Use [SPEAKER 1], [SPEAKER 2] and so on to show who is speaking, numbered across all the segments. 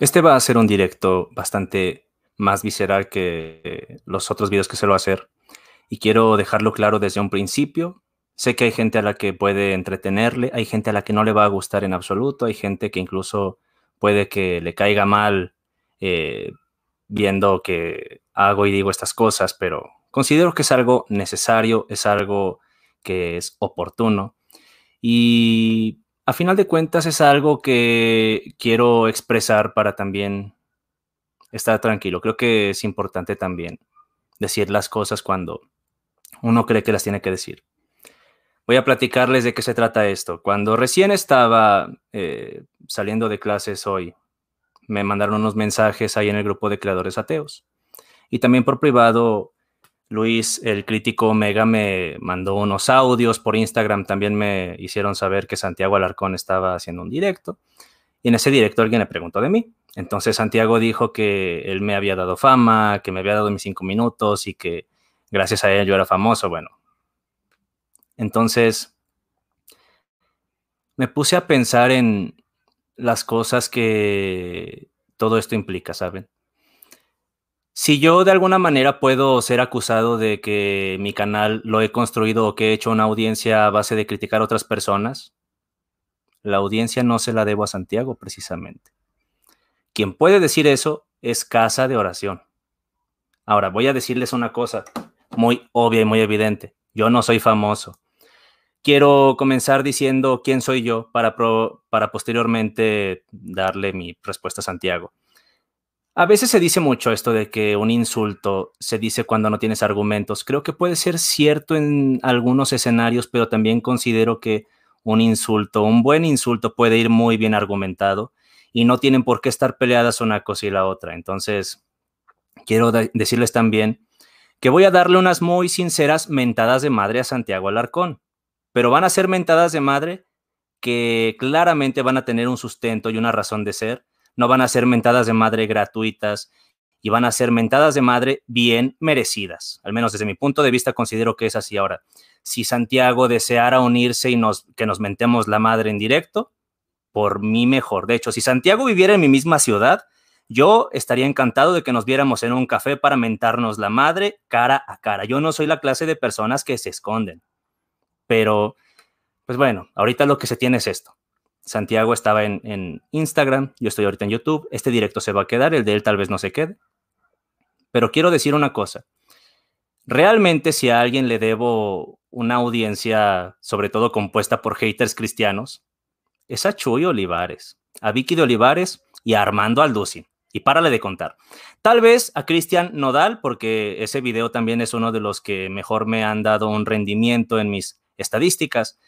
[SPEAKER 1] Este va a ser un directo bastante más visceral que los otros videos que suelo hacer. Y quiero dejarlo claro desde un principio. Sé que hay gente a la que puede entretenerle, hay gente a la que no le va a gustar en absoluto, hay gente que incluso puede que le caiga mal eh, viendo que hago y digo estas cosas, pero considero que es algo necesario, es algo que es oportuno. Y a final de cuentas es algo que quiero expresar para también estar tranquilo. Creo que es importante también decir las cosas cuando uno cree que las tiene que decir. Voy a platicarles de qué se trata esto. Cuando recién estaba eh, saliendo de clases hoy, me mandaron unos mensajes ahí en el grupo de creadores ateos. Y también por privado Luis, el crítico Omega, me mandó unos audios por Instagram. También me hicieron saber que Santiago Alarcón estaba haciendo un directo. Y en ese directo alguien le preguntó de mí. Entonces Santiago dijo que él me había dado fama, que me había dado mis cinco minutos y que gracias a él yo era famoso. Bueno, entonces me puse a pensar en las cosas que todo esto implica, ¿saben? Si yo de alguna manera puedo ser acusado de que mi canal lo he construido o que he hecho una audiencia a base de criticar a otras personas, la audiencia no se la debo a Santiago precisamente. Quien puede decir eso es casa de oración. Ahora, voy a decirles una cosa muy obvia y muy evidente. Yo no soy famoso. Quiero comenzar diciendo quién soy yo para, para posteriormente darle mi respuesta a Santiago. A veces se dice mucho esto de que un insulto se dice cuando no tienes argumentos. Creo que puede ser cierto en algunos escenarios, pero también considero que un insulto, un buen insulto puede ir muy bien argumentado y no tienen por qué estar peleadas una cosa y la otra. Entonces, quiero decirles también que voy a darle unas muy sinceras mentadas de madre a Santiago Alarcón, pero van a ser mentadas de madre que claramente van a tener un sustento y una razón de ser no van a ser mentadas de madre gratuitas y van a ser mentadas de madre bien merecidas. Al menos desde mi punto de vista considero que es así ahora. Si Santiago deseara unirse y nos, que nos mentemos la madre en directo, por mí mejor. De hecho, si Santiago viviera en mi misma ciudad, yo estaría encantado de que nos viéramos en un café para mentarnos la madre cara a cara. Yo no soy la clase de personas que se esconden. Pero, pues bueno, ahorita lo que se tiene es esto. Santiago estaba en, Instagram, yo estoy ahorita en YouTube, este directo se va a quedar, el de él tal vez no se quede. Pero quiero decir una cosa, realmente si a alguien le debo una audiencia, sobre todo compuesta por haters cristianos, es a Chuy Olivares, a Vicky de Olivares y a Armando Alducin. Y párale de contar. Tal vez a Cristian Nodal, porque ese video también es uno de los que mejor me han dado un rendimiento en mis estadísticas.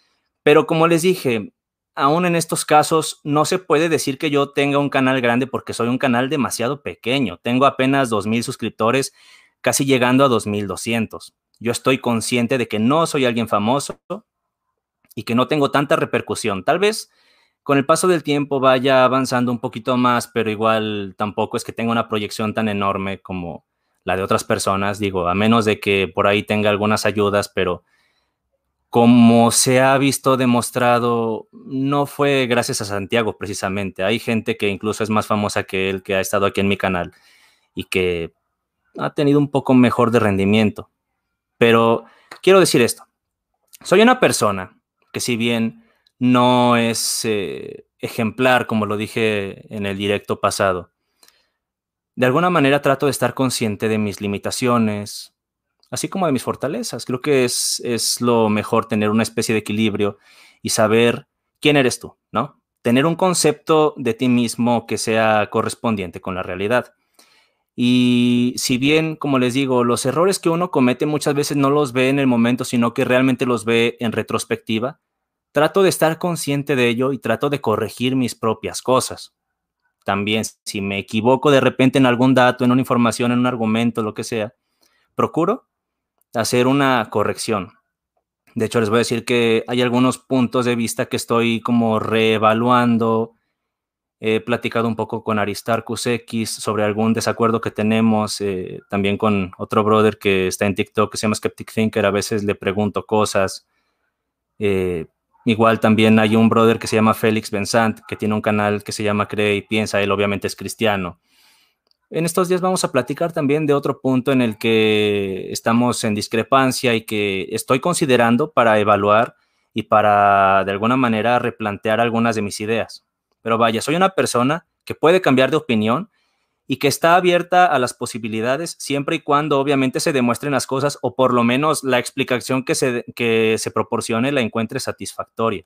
[SPEAKER 1] Pero como les dije, aún en estos casos no se puede decir que yo tenga un canal grande porque soy un canal demasiado pequeño. Tengo apenas 2.000 suscriptores, casi llegando a 2.200. Yo estoy consciente de que no soy alguien famoso y que no tengo tanta repercusión. Tal vez con el paso del tiempo vaya avanzando un poquito más, pero igual tampoco es que tenga una proyección tan enorme como la de otras personas, digo, a menos de que por ahí tenga algunas ayudas, pero como se ha visto demostrado, no fue gracias a Santiago precisamente. Hay gente que incluso es más famosa que él, que ha estado aquí en mi canal y que ha tenido un poco mejor de rendimiento. Pero quiero decir esto. Soy una persona que si bien no es eh, ejemplar, como lo dije en el directo pasado, de alguna manera trato de estar consciente de mis limitaciones, así como de mis fortalezas. Creo que es, es lo mejor tener una especie de equilibrio y saber quién eres tú, ¿no? Tener un concepto de ti mismo que sea correspondiente con la realidad. Y si bien, como les digo, los errores que uno comete muchas veces no los ve en el momento, sino que realmente los ve en retrospectiva, trato de estar consciente de ello y trato de corregir mis propias cosas. También, si me equivoco de repente en algún dato, en una información, en un argumento, lo que sea, procuro hacer una corrección. De hecho, les voy a decir que hay algunos puntos de vista que estoy como reevaluando. He platicado un poco con Aristarchus X sobre algún desacuerdo que tenemos, eh, también con otro brother que está en TikTok que se llama Skeptic Thinker. A veces le pregunto cosas. Eh, Igual también hay un brother que se llama Félix Benzant, que tiene un canal que se llama Cree y Piensa, él obviamente es cristiano. En estos días vamos a platicar también de otro punto en el que estamos en discrepancia y que estoy considerando para evaluar y para de alguna manera replantear algunas de mis ideas. Pero vaya, soy una persona que puede cambiar de opinión y que está abierta a las posibilidades siempre y cuando obviamente se demuestren las cosas o por lo menos la explicación que se, que se proporcione la encuentre satisfactoria.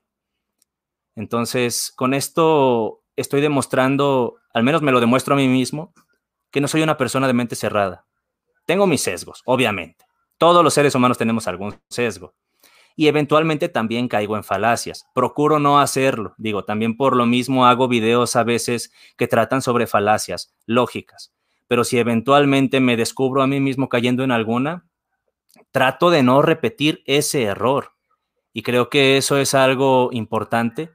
[SPEAKER 1] Entonces, con esto estoy demostrando, al menos me lo demuestro a mí mismo, que no soy una persona de mente cerrada. Tengo mis sesgos, obviamente. Todos los seres humanos tenemos algún sesgo y eventualmente también caigo en falacias. Procuro no hacerlo. Digo, también por lo mismo hago videos a veces que tratan sobre falacias lógicas. Pero si eventualmente me descubro a mí mismo cayendo en alguna, trato de no repetir ese error. Y creo que eso es algo importante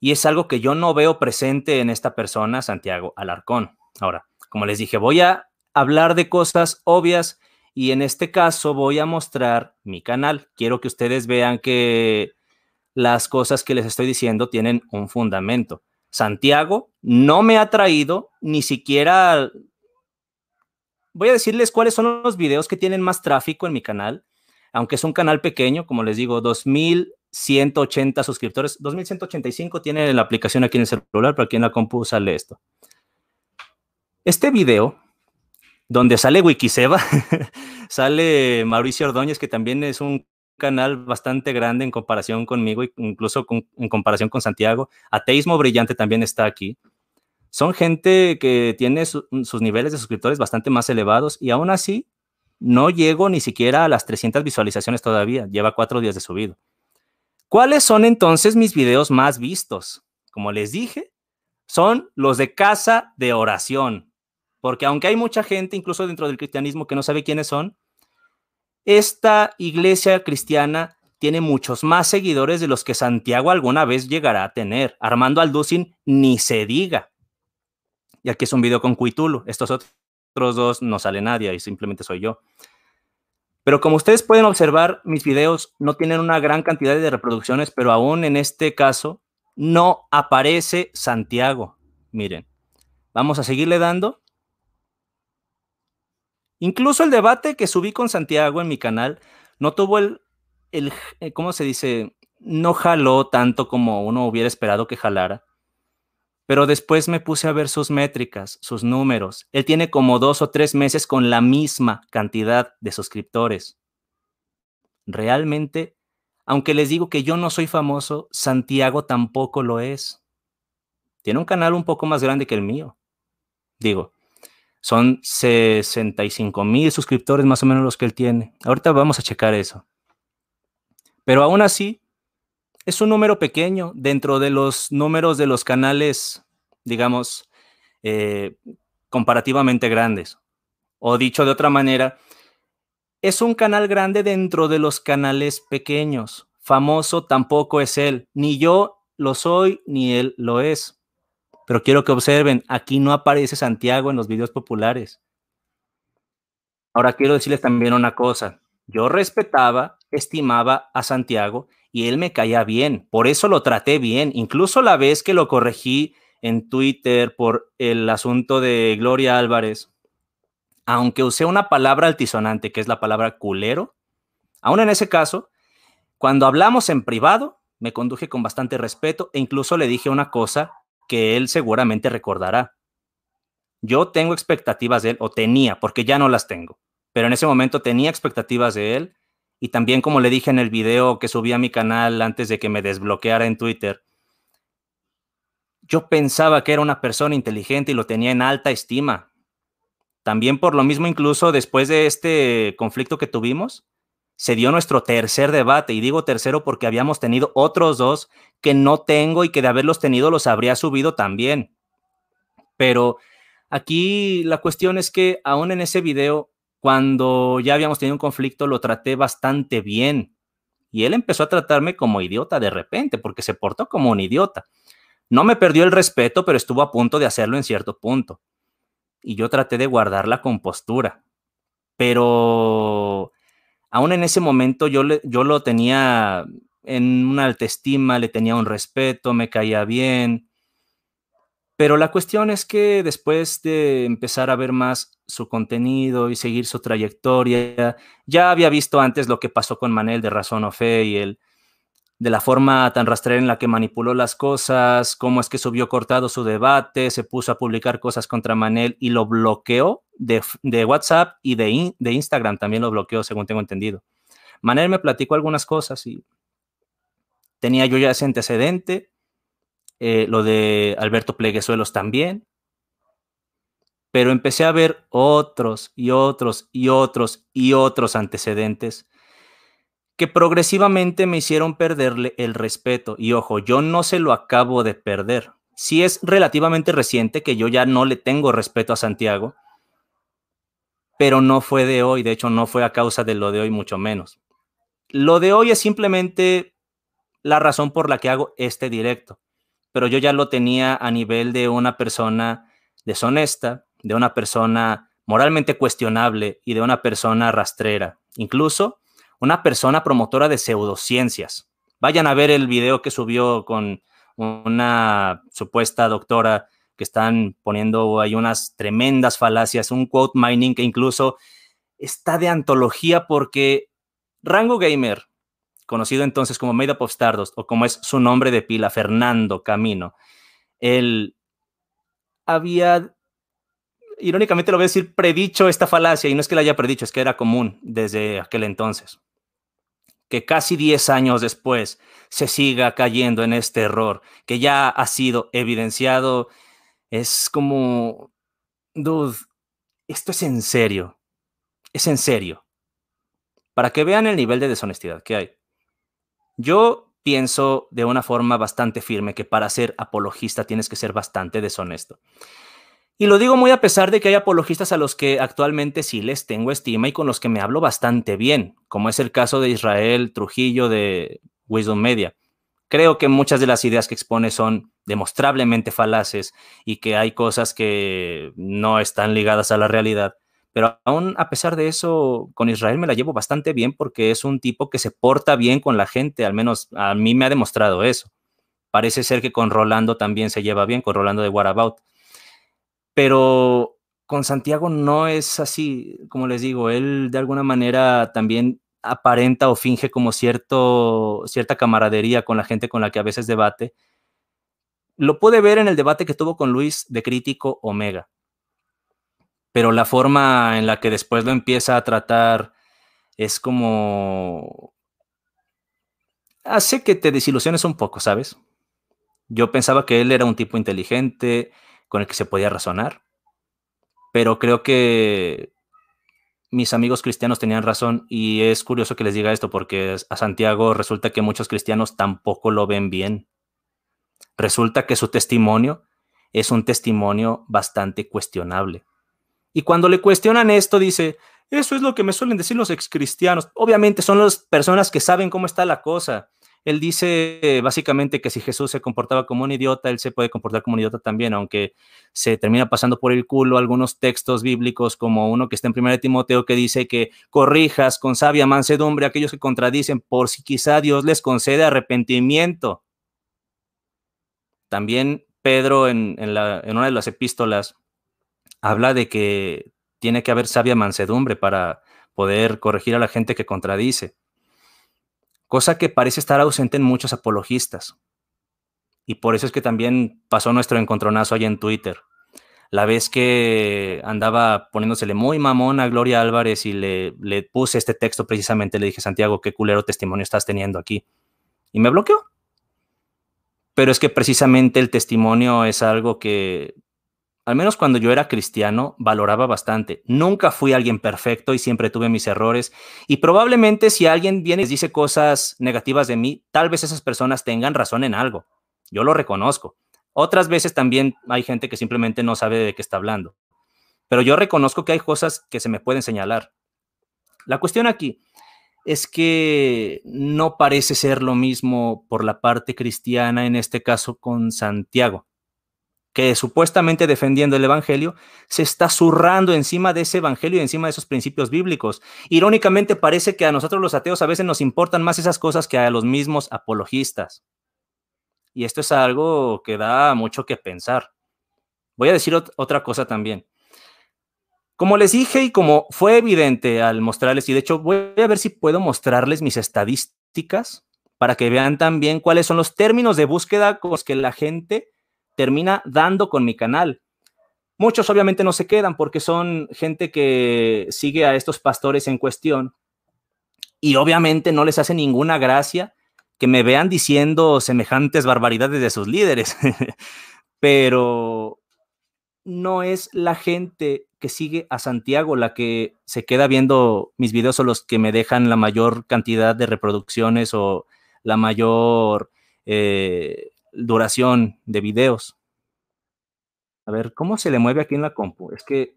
[SPEAKER 1] y es algo que yo no veo presente en esta persona, Santiago Alarcón. Ahora, como les dije, voy a hablar de cosas obvias y en este caso voy a mostrar mi canal. Quiero que ustedes vean que las cosas que les estoy diciendo tienen un fundamento. Santiago no me ha traído ni siquiera... Voy a decirles cuáles son los videos que tienen más tráfico en mi canal, aunque es un canal pequeño, como les digo, 2180 suscriptores, 2185 tiene la aplicación aquí en el celular, pero aquí la compu sale esto. Este video donde sale Wikiseba, sale Mauricio Ordóñez, que también es un canal bastante grande en comparación conmigo, incluso en comparación con Santiago. Ateísmo Brillante también está aquí. Son gente que tiene sus niveles de suscriptores bastante más elevados y aún así no llego ni siquiera a las 300 visualizaciones todavía. Lleva cuatro días de subido. ¿Cuáles son entonces mis videos más vistos? Como les dije, son los de casa de oración. Porque aunque hay mucha gente, incluso dentro del cristianismo, que no sabe quiénes son, esta iglesia cristiana tiene muchos más seguidores de los que Santiago alguna vez llegará a tener. Armando Alducin ni se diga. Y aquí es un video con Cuitulo. Estos otros dos no sale nadie y simplemente soy yo. Pero como ustedes pueden observar, mis videos no tienen una gran cantidad de reproducciones, pero aún en este caso no aparece Santiago. Miren, vamos a seguirle dando Incluso el debate que subí con Santiago en mi canal no tuvo el, el eh, ¿cómo se dice? No jaló tanto como uno hubiera esperado que jalara. Pero después me puse a ver sus métricas, sus números. Él tiene como dos o tres meses con la misma cantidad de suscriptores. Realmente, aunque les digo que yo no soy famoso, Santiago tampoco lo es. Tiene un canal un poco más grande que el mío. Digo, son 65 mil suscriptores más o menos los que él tiene. Ahorita vamos a checar eso. Pero aún así, es un número pequeño dentro de los números de los canales, digamos, eh, comparativamente grandes. O dicho de otra manera, es un canal grande dentro de los canales pequeños. Famoso tampoco es él. Ni yo lo soy, ni él lo es. Pero quiero que observen, aquí no aparece Santiago en los videos populares. Ahora quiero decirles también una cosa. Yo respetaba, estimaba a Santiago y él me caía bien. Por eso lo traté bien. Incluso la vez que lo corregí en Twitter por el asunto de Gloria Álvarez, aunque usé una palabra altisonante, que es la palabra culero, aún en ese caso, cuando hablamos en privado, me conduje con bastante respeto e incluso le dije una cosa que él seguramente recordará. Yo tengo expectativas de él, o tenía, porque ya no las tengo, pero en ese momento tenía expectativas de él y también como le dije en el video que subí a mi canal antes de que me desbloqueara en Twitter, yo pensaba que era una persona inteligente y lo tenía en alta estima. También por lo mismo, incluso después de este conflicto que tuvimos, se dio nuestro tercer debate, y digo tercero porque habíamos tenido otros dos que no tengo y que de haberlos tenido los habría subido también. Pero aquí la cuestión es que aún en ese video, cuando ya habíamos tenido un conflicto, lo traté bastante bien. Y él empezó a tratarme como idiota de repente, porque se portó como un idiota. No me perdió el respeto, pero estuvo a punto de hacerlo en cierto punto. Y yo traté de guardar la compostura. Pero aún en ese momento yo, yo lo tenía en una alta estima, le tenía un respeto, me caía bien. Pero la cuestión es que después de empezar a ver más su contenido y seguir su trayectoria, ya había visto antes lo que pasó con Manel de Razón o Fe y de la forma tan rastrera en la que manipuló las cosas, cómo es que subió cortado su debate, se puso a publicar cosas contra Manel y lo bloqueó de, WhatsApp y de, de, Instagram también lo bloqueó, según tengo entendido. Manel me platicó algunas cosas y tenía yo ya ese antecedente, eh, lo de Alberto Pleguezuelos también, pero empecé a ver otros y otros y otros y otros antecedentes que progresivamente me hicieron perderle el respeto. Y ojo, yo no se lo acabo de perder. Sí es relativamente reciente que yo ya no le tengo respeto a Santiago, pero no fue de hoy, de hecho no fue a causa de lo de hoy, mucho menos. Lo de hoy es simplemente la razón por la que hago este directo, pero yo ya lo tenía a nivel de una persona deshonesta, de una persona moralmente cuestionable y de una persona rastrera. Incluso una persona promotora de pseudociencias. Vayan a ver el video que subió con una supuesta doctora que están poniendo ahí unas tremendas falacias, un quote mining que incluso está de antología porque Rango Gamer, conocido entonces como Made Up of Stardust, o como es su nombre de pila, Fernando Camino, él había, irónicamente lo voy a decir, predicho esta falacia, y no es que la haya predicho, es que era común desde aquel entonces que casi 10 años después se siga cayendo en este error que ya ha sido evidenciado, es como, dude, esto es en serio, es en serio, para que vean el nivel de deshonestidad que hay. Yo pienso de una forma bastante firme que para ser apologista tienes que ser bastante deshonesto. Y lo digo muy a pesar de que hay apologistas a los que actualmente sí les tengo estima y con los que me hablo bastante bien, como es el caso de Israel Trujillo de Wisdom Media. Creo que muchas de las ideas que expone son demostrablemente falaces y que hay cosas que no están ligadas a la realidad. Pero aún a pesar de eso, con Israel me la llevo bastante bien porque es un tipo que se porta bien con la gente, al menos a mí me ha demostrado eso. Parece ser que con Rolando también se lleva bien, con Rolando de What About pero con Santiago no es así, como les digo, él de alguna manera también aparenta o finge como cierto, cierta camaradería con la gente con la que a veces debate. Lo puede ver en el debate que tuvo con Luis de Crítico Omega, pero la forma en la que después lo empieza a tratar es como... hace que te desilusiones un poco, ¿sabes? Yo pensaba que él era un tipo inteligente, con el que se podía razonar. Pero creo que mis amigos cristianos tenían razón y es curioso que les diga esto porque a Santiago resulta que muchos cristianos tampoco lo ven bien. Resulta que su testimonio es un testimonio bastante cuestionable. Y cuando le cuestionan esto, dice, eso es lo que me suelen decir los excristianos. Obviamente son las personas que saben cómo está la cosa. Él dice básicamente que si Jesús se comportaba como un idiota, él se puede comportar como un idiota también, aunque se termina pasando por el culo algunos textos bíblicos, como uno que está en 1 Timoteo que dice que corrijas con sabia mansedumbre a aquellos que contradicen, por si quizá Dios les concede arrepentimiento. También Pedro en, en una de las epístolas habla de que tiene que haber sabia mansedumbre para poder corregir a la gente que contradice cosa que parece estar ausente en muchos apologistas. Y por eso es que también pasó nuestro encontronazo allá en Twitter. La vez que andaba poniéndosele muy mamón a Gloria Álvarez y le, le puse este texto precisamente, le dije, Santiago, qué culero testimonio estás teniendo aquí. Y me bloqueó. Pero es que precisamente el testimonio es algo que al menos cuando yo era cristiano, valoraba bastante. Nunca fui alguien perfecto y siempre tuve mis errores. Y probablemente si alguien viene y dice cosas negativas de mí, tal vez esas personas tengan razón en algo. Yo lo reconozco. Otras veces también hay gente que simplemente no sabe de qué está hablando. Pero yo reconozco que hay cosas que se me pueden señalar. La cuestión aquí es que no parece ser lo mismo por la parte cristiana, en este caso con Santiago que supuestamente defendiendo el Evangelio, se está zurrando encima de ese Evangelio y encima de esos principios bíblicos. Irónicamente parece que a nosotros los ateos a veces nos importan más esas cosas que a los mismos apologistas. Y esto es algo que da mucho que pensar. Voy a decir otra cosa también. Como les dije y como fue evidente al mostrarles, y de hecho voy a ver si puedo mostrarles mis estadísticas para que vean también cuáles son los términos de búsqueda con los que la gente termina dando con mi canal. Muchos obviamente no se quedan porque son gente que sigue a estos pastores en cuestión y obviamente no les hace ninguna gracia que me vean diciendo semejantes barbaridades de sus líderes. Pero no es la gente que sigue a Santiago la que se queda viendo mis videos o los que me dejan la mayor cantidad de reproducciones o la mayor eh, duración de videos. A ver, ¿cómo se le mueve aquí en la compu? Es que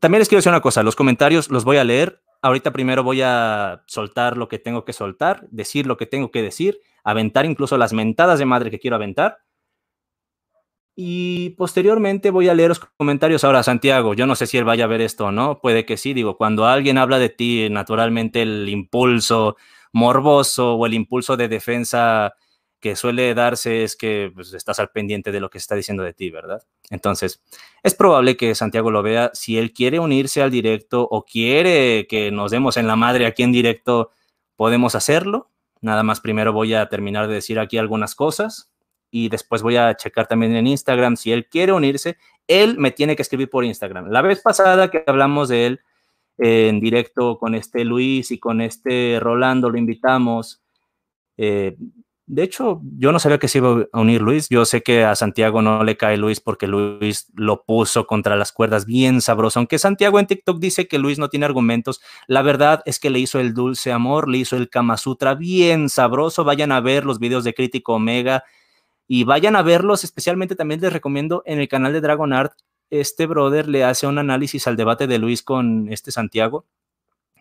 [SPEAKER 1] también les quiero decir una cosa, los comentarios los voy a leer. Ahorita primero voy a soltar lo que tengo que soltar, decir lo que tengo que decir, aventar incluso las mentadas de madre que quiero aventar. Y posteriormente voy a leer los comentarios. Ahora, Santiago, yo no sé si él vaya a ver esto o no, puede que sí. Digo, cuando alguien habla de ti, naturalmente el impulso morboso o el impulso de defensa que suele darse es que pues, estás al pendiente de lo que se está diciendo de ti, ¿verdad? Entonces, es probable que Santiago lo vea. Si él quiere unirse al directo o quiere que nos demos en la madre aquí en directo, podemos hacerlo. Nada más primero voy a terminar de decir aquí algunas cosas y después voy a checar también en Instagram. Si él quiere unirse, él me tiene que escribir por Instagram. La vez pasada que hablamos de él en directo con este Luis y con este Rolando, lo invitamos. Eh, de hecho, yo no sabía que se iba a unir Luis. Yo sé que a Santiago no le cae Luis porque Luis lo puso contra las cuerdas bien sabroso. Aunque Santiago en TikTok dice que Luis no tiene argumentos, la verdad es que le hizo el dulce amor, le hizo el Kama Sutra bien sabroso. Vayan a ver los videos de Crítico Omega y vayan a verlos. Especialmente también les recomiendo en el canal de Dragon Art. Este brother le hace un análisis al debate de Luis con este Santiago,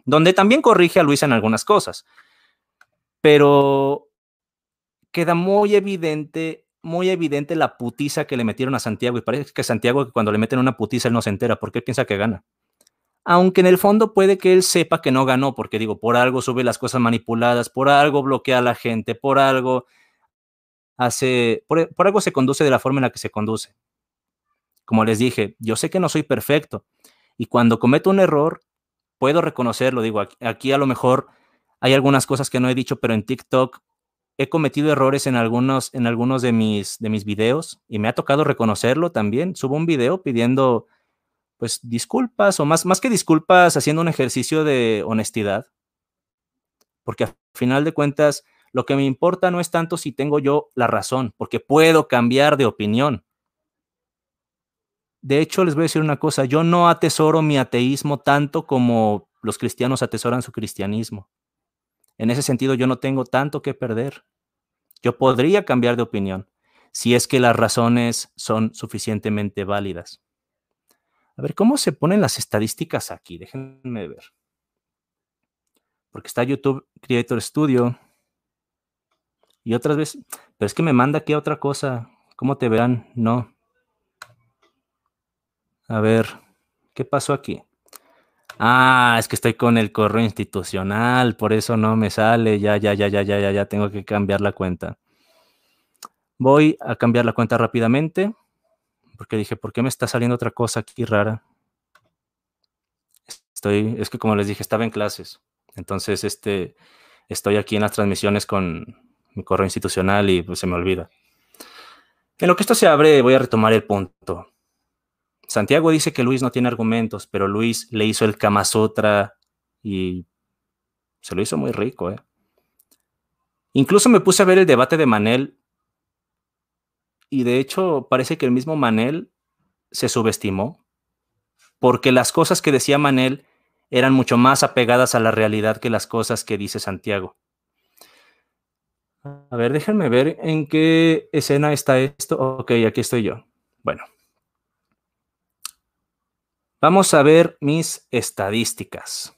[SPEAKER 1] donde también corrige a Luis en algunas cosas. Pero queda muy evidente, muy evidente la putiza que le metieron a Santiago. Y parece que Santiago, cuando le meten una putiza, él no se entera porque él piensa que gana. Aunque en el fondo puede que él sepa que no ganó, porque digo, por algo sube las cosas manipuladas, por algo bloquea a la gente, por algo hace, por, por algo se conduce de la forma en la que se conduce. Como les dije, yo sé que no soy perfecto y cuando cometo un error, puedo reconocerlo. Digo, aquí a lo mejor hay algunas cosas que no he dicho, pero en TikTok he cometido errores en algunos, en algunos de, mis, de mis videos y me ha tocado reconocerlo también. Subo un video pidiendo pues disculpas o más, más que disculpas haciendo un ejercicio de honestidad. Porque al final de cuentas, lo que me importa no es tanto si tengo yo la razón, porque puedo cambiar de opinión. De hecho, les voy a decir una cosa, yo no atesoro mi ateísmo tanto como los cristianos atesoran su cristianismo. En ese sentido, yo no tengo tanto que perder. Yo podría cambiar de opinión si es que las razones son suficientemente válidas. A ver, ¿cómo se ponen las estadísticas aquí? Déjenme ver. Porque está YouTube Creator Studio. Y otras veces, pero es que me manda aquí otra cosa. ¿Cómo te verán? No. A ver, ¿qué pasó aquí? Ah, es que estoy con el correo institucional, por eso no me sale. Ya, ya, ya, ya, ya, ya, ya tengo que cambiar la cuenta. Voy a cambiar la cuenta rápidamente, porque dije, ¿por qué me está saliendo otra cosa aquí rara? Estoy, es que como les dije, estaba en clases. Entonces, este, estoy aquí en las transmisiones con mi correo institucional y pues se me olvida. En lo que esto se abre, voy a retomar el punto. Santiago dice que Luis no tiene argumentos, pero Luis le hizo el Kama Sutra y se lo hizo muy rico. ¿eh? Incluso me puse a ver el debate de Manel y de hecho parece que el mismo Manel se subestimó porque las cosas que decía Manel eran mucho más apegadas a la realidad que las cosas que dice Santiago. A ver, déjenme ver en qué escena está esto. Ok, aquí estoy yo. Bueno. Vamos a ver mis estadísticas.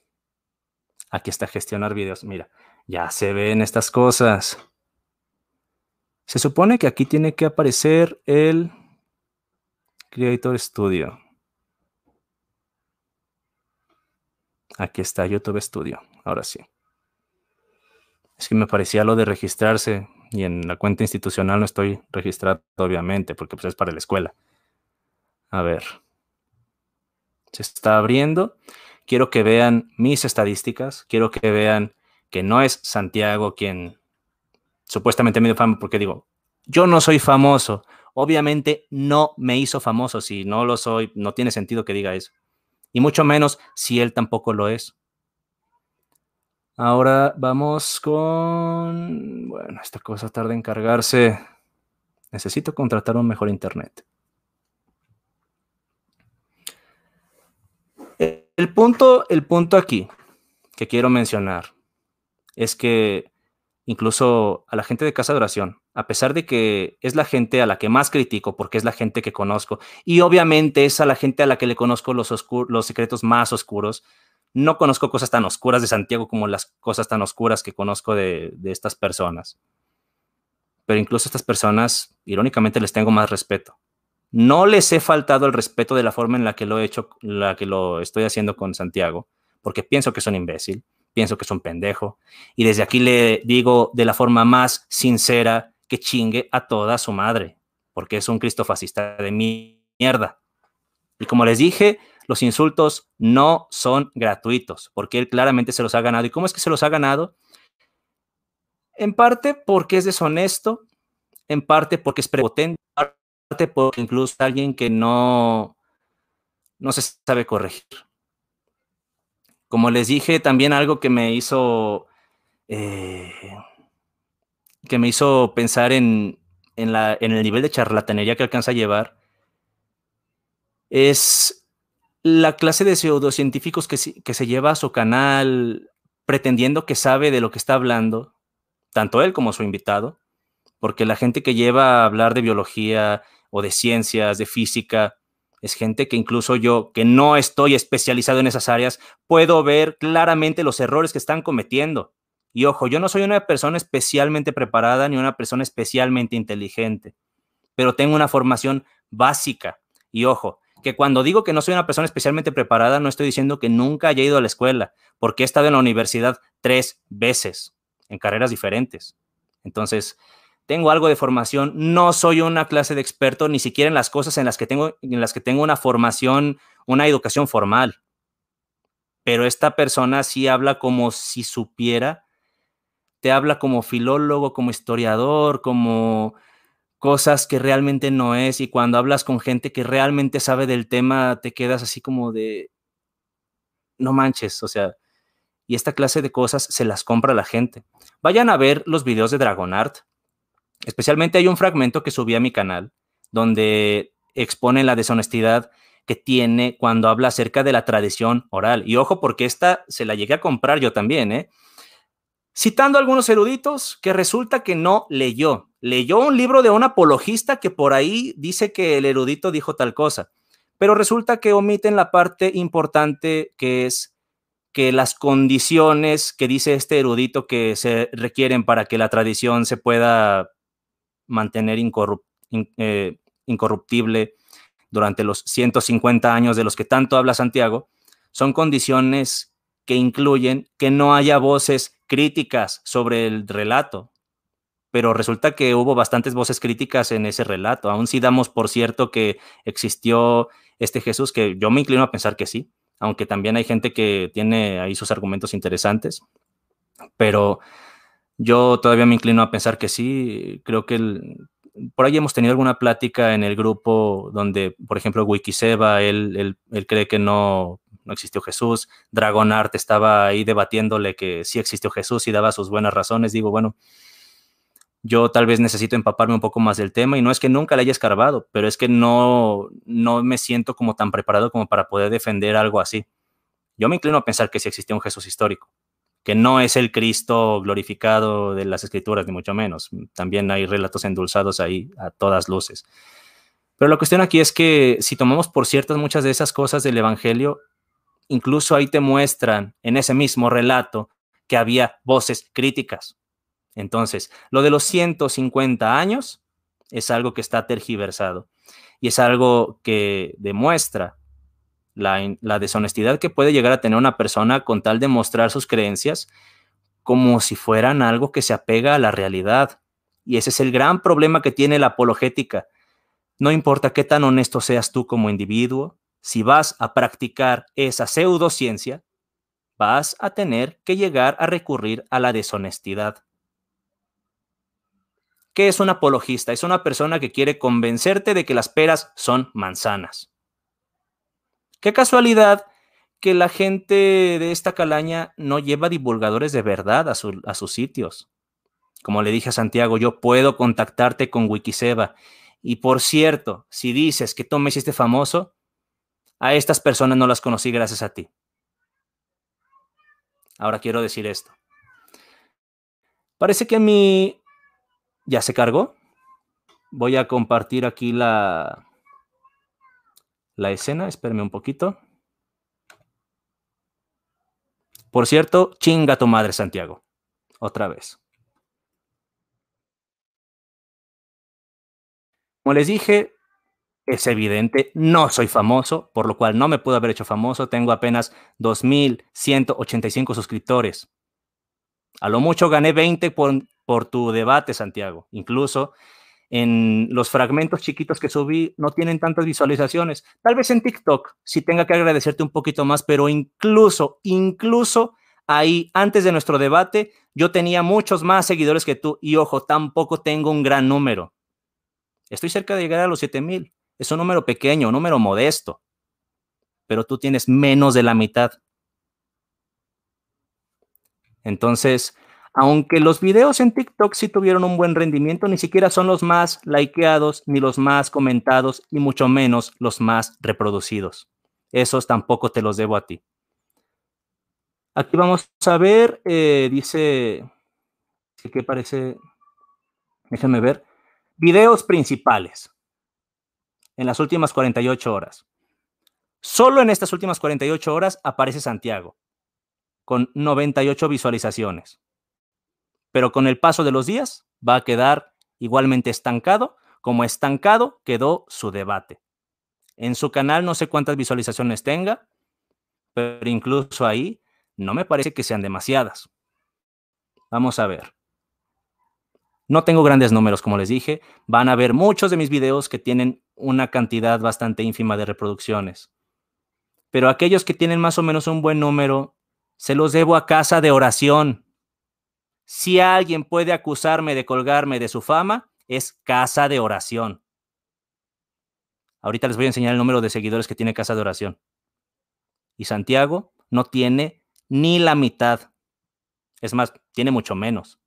[SPEAKER 1] Aquí está gestionar videos. Mira, ya se ven estas cosas. Se supone que aquí tiene que aparecer el Creator Studio. Aquí está YouTube Studio. Ahora sí. Es que me parecía lo de registrarse y en la cuenta institucional no estoy registrado, obviamente, porque pues es para la escuela. A ver. Se está abriendo. Quiero que vean mis estadísticas. Quiero que vean que no es Santiago quien supuestamente me dio fama, porque digo, yo no soy famoso. Obviamente no me hizo famoso. Si no lo soy, no tiene sentido que diga eso. Y mucho menos si él tampoco lo es. Ahora vamos con... Bueno, esta cosa tarda en cargarse. Necesito contratar un mejor internet. El punto, el punto aquí que quiero mencionar es que incluso a la gente de casa de oración, a pesar de que es la gente a la que más critico porque es la gente que conozco y obviamente es a la gente a la que le conozco los, los secretos más oscuros, no conozco cosas tan oscuras de Santiago como las cosas tan oscuras que conozco de, estas personas. Pero incluso a estas personas, irónicamente, les tengo más respeto. No les he faltado el respeto de la forma en la que lo he hecho, la que lo estoy haciendo con Santiago, porque pienso que es un imbécil, pienso que es un pendejo, y desde aquí le digo de la forma más sincera que chingue a toda su madre, porque es un cristofascista de mierda. Y como les dije, los insultos no son gratuitos, porque él claramente se los ha ganado. ¿Y cómo es que se los ha ganado? En parte porque es deshonesto, en parte porque es prepotente, en parte incluso alguien que no, no se sabe corregir. Como les dije, también algo que me hizo, eh, que me hizo pensar en, en, la, en el nivel de charlatanería que alcanza a llevar, es la clase de pseudocientíficos que, que se lleva a su canal pretendiendo que sabe de lo que está hablando, tanto él como su invitado, porque la gente que lleva a hablar de biología o de ciencias, de física, es gente que incluso yo, que no estoy especializado en esas áreas, puedo ver claramente los errores que están cometiendo. Y ojo, yo no soy una persona especialmente preparada ni una persona especialmente inteligente, pero tengo una formación básica. Y ojo, que cuando digo que no soy una persona especialmente preparada, no estoy diciendo que nunca haya ido a la escuela, porque he estado en la universidad tres veces, en carreras diferentes. Entonces, tengo algo de formación, no soy una clase de experto, ni siquiera en las cosas en las que tengo, en las que tengo una formación, una educación formal. Pero esta persona sí habla como si supiera, te habla como filólogo, como historiador, como cosas que realmente no es y cuando hablas con gente que realmente sabe del tema te quedas así como de, no manches, o sea, y esta clase de cosas se las compra la gente. Vayan a ver los videos de Dragonart. Especialmente hay un fragmento que subí a mi canal donde expone la deshonestidad que tiene cuando habla acerca de la tradición oral. Y ojo, porque esta se la llegué a comprar yo también, ¿eh? Citando algunos eruditos que resulta que no leyó leyó un libro de un apologista que por ahí dice que el erudito dijo tal cosa, pero resulta que omiten la parte importante que es que las condiciones que dice este erudito que se requieren para que la tradición se pueda mantener eh, incorruptible durante los 150 años de los que tanto habla Santiago, son condiciones que incluyen que no haya voces críticas sobre el relato, pero resulta que hubo bastantes voces críticas en ese relato. Aún si damos por cierto que existió este Jesús, que yo me inclino a pensar que sí, aunque también hay gente que tiene ahí sus argumentos interesantes, pero yo todavía me inclino a pensar que sí. Creo que por ahí hemos tenido alguna plática en el grupo donde, por ejemplo, Wikiseba, él, cree que no, no existió Jesús. Dragonart estaba ahí debatiéndole que sí existió Jesús y daba sus buenas razones. Digo, bueno, yo tal vez necesito empaparme un poco más del tema y no es que nunca le haya escarbado, pero es que no, no me siento como tan preparado como para poder defender algo así. Yo me inclino a pensar que sí existía un Jesús histórico, que no es el Cristo glorificado de las escrituras, ni mucho menos. También hay relatos endulzados ahí a todas luces. Pero la cuestión aquí es que si tomamos por ciertas muchas de esas cosas del Evangelio, incluso ahí te muestran en ese mismo relato que había voces críticas. Entonces, lo de los 150 años es algo que está tergiversado. y es algo que demuestra la, la, deshonestidad que puede llegar a tener una persona con tal de mostrar sus creencias como si fueran algo que se apega a la realidad. Y ese es el gran problema que tiene la apologética. No importa qué tan honesto seas tú como individuo, si vas a practicar esa pseudociencia, vas a tener que llegar a recurrir a la deshonestidad. ¿Qué es un apologista? Es una persona que quiere convencerte de que las peras son manzanas. Qué casualidad que la gente de esta calaña no lleva divulgadores de verdad a, sus sitios. Como le dije a Santiago, yo puedo contactarte con Wikiseba. Y por cierto, si dices que tú me hiciste famoso, a estas personas no las conocí gracias a ti. Ahora quiero decir esto. Parece que mi... ¿Ya se cargó? Voy a compartir aquí la, la escena. Espérame un poquito. Por cierto, chinga tu madre, Santiago. Otra vez. Como les dije, es evidente, no soy famoso, por lo cual no me puedo haber hecho famoso. Tengo apenas 2.185 suscriptores. A lo mucho gané 20 por, por tu debate, Santiago. Incluso en los fragmentos chiquitos que subí no tienen tantas visualizaciones. Tal vez en TikTok sí tenga que agradecerte un poquito más, pero incluso, incluso ahí, antes de nuestro debate, yo tenía muchos más seguidores que tú y ojo, tampoco tengo un gran número. Estoy cerca de llegar a los 7000. Es un número pequeño, un número modesto, pero tú tienes menos de la mitad. Entonces, aunque los videos en TikTok sí tuvieron un buen rendimiento, ni siquiera son los más likeados, ni los más comentados, y mucho menos los más reproducidos. Esos tampoco te los debo a ti. Aquí vamos a ver, eh, dice, ¿qué parece? Déjenme ver. Videos principales en las últimas 48 horas. Solo en estas últimas 48 horas aparece Santiago, con 98 visualizaciones pero con el paso de los días va a quedar igualmente estancado como estancado quedó su debate. En su canal no sé cuántas visualizaciones tenga, pero incluso ahí no me parece que sean demasiadas. Vamos a ver. No tengo grandes números, como les dije. Van a ver muchos de mis videos que tienen una cantidad bastante ínfima de reproducciones. Pero aquellos que tienen más o menos un buen número, se los debo a casa de oración. Si alguien puede acusarme de colgarme de su fama, es Casa de Oración. Ahorita les voy a enseñar el número de seguidores que tiene Casa de Oración. Y Santiago no tiene ni la mitad. Es más, tiene mucho menos.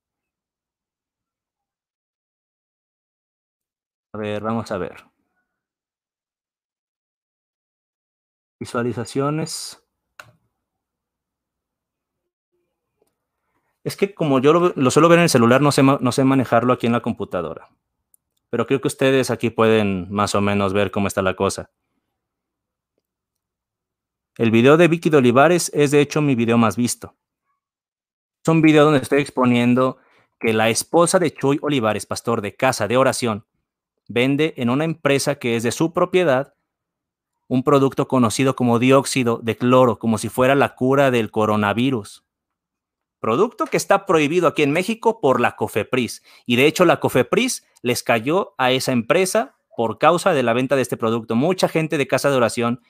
[SPEAKER 1] A ver, vamos a ver. Visualizaciones. Es que como yo lo, suelo ver en el celular, no sé, no sé manejarlo aquí en la computadora. Pero creo que ustedes aquí pueden más o menos ver cómo está la cosa. El video de Vicky de Olivares es de hecho mi video más visto. Es un video donde estoy exponiendo que la esposa de Chuy Olivares, pastor de Casa de Oración, vende en una empresa que es de su propiedad un producto conocido como dióxido de cloro, como si fuera la cura del coronavirus producto que está prohibido aquí en México por la COFEPRIS. Y de hecho la COFEPRIS les cayó a esa empresa por causa de la venta de este producto. Mucha gente de casa de oración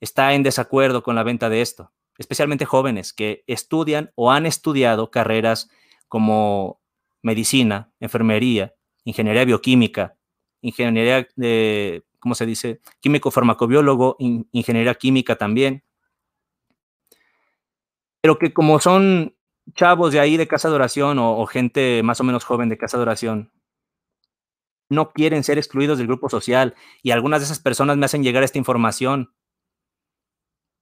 [SPEAKER 1] está en desacuerdo con la venta de esto, especialmente jóvenes que estudian o han estudiado carreras como medicina, enfermería, ingeniería bioquímica, ingeniería de, ¿cómo se dice? Químico farmacobiólogo, ingeniería química también, pero que como son chavos de ahí de casa de oración o, gente más o menos joven de casa de oración, no quieren ser excluidos del grupo social y algunas de esas personas me hacen llegar esta información.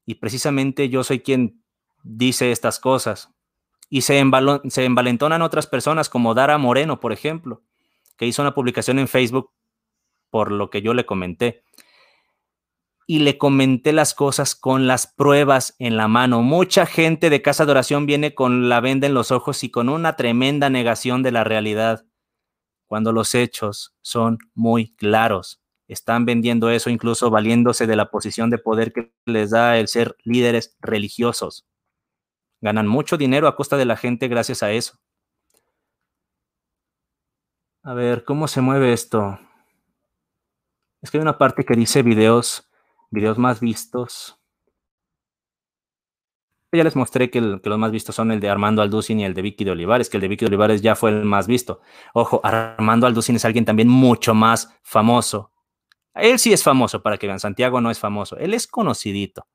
[SPEAKER 1] Y precisamente yo soy quien dice estas cosas. Y se, se envalentonan otras personas como Dara Moreno, por ejemplo, que hizo una publicación en Facebook por lo que yo le comenté y le comenté las cosas con las pruebas en la mano. Mucha gente de casa de oración viene con la venda en los ojos y con una tremenda negación de la realidad, cuando los hechos son muy claros. están vendiendo eso, incluso valiéndose de la posición de poder que les da el ser líderes religiosos. Ganan mucho dinero a costa de la gente gracias a eso. A ver, ¿cómo se mueve esto? Es que hay una parte que dice videos, videos más vistos. Ya les mostré que, los más vistos son el de Armando Alducin y el de Vicky de Olivares, que el de Vicky de Olivares ya fue el más visto. Ojo, Armando Alducin es alguien también mucho más famoso. Él sí es famoso, para que vean, Santiago no es famoso. Él es conocidito,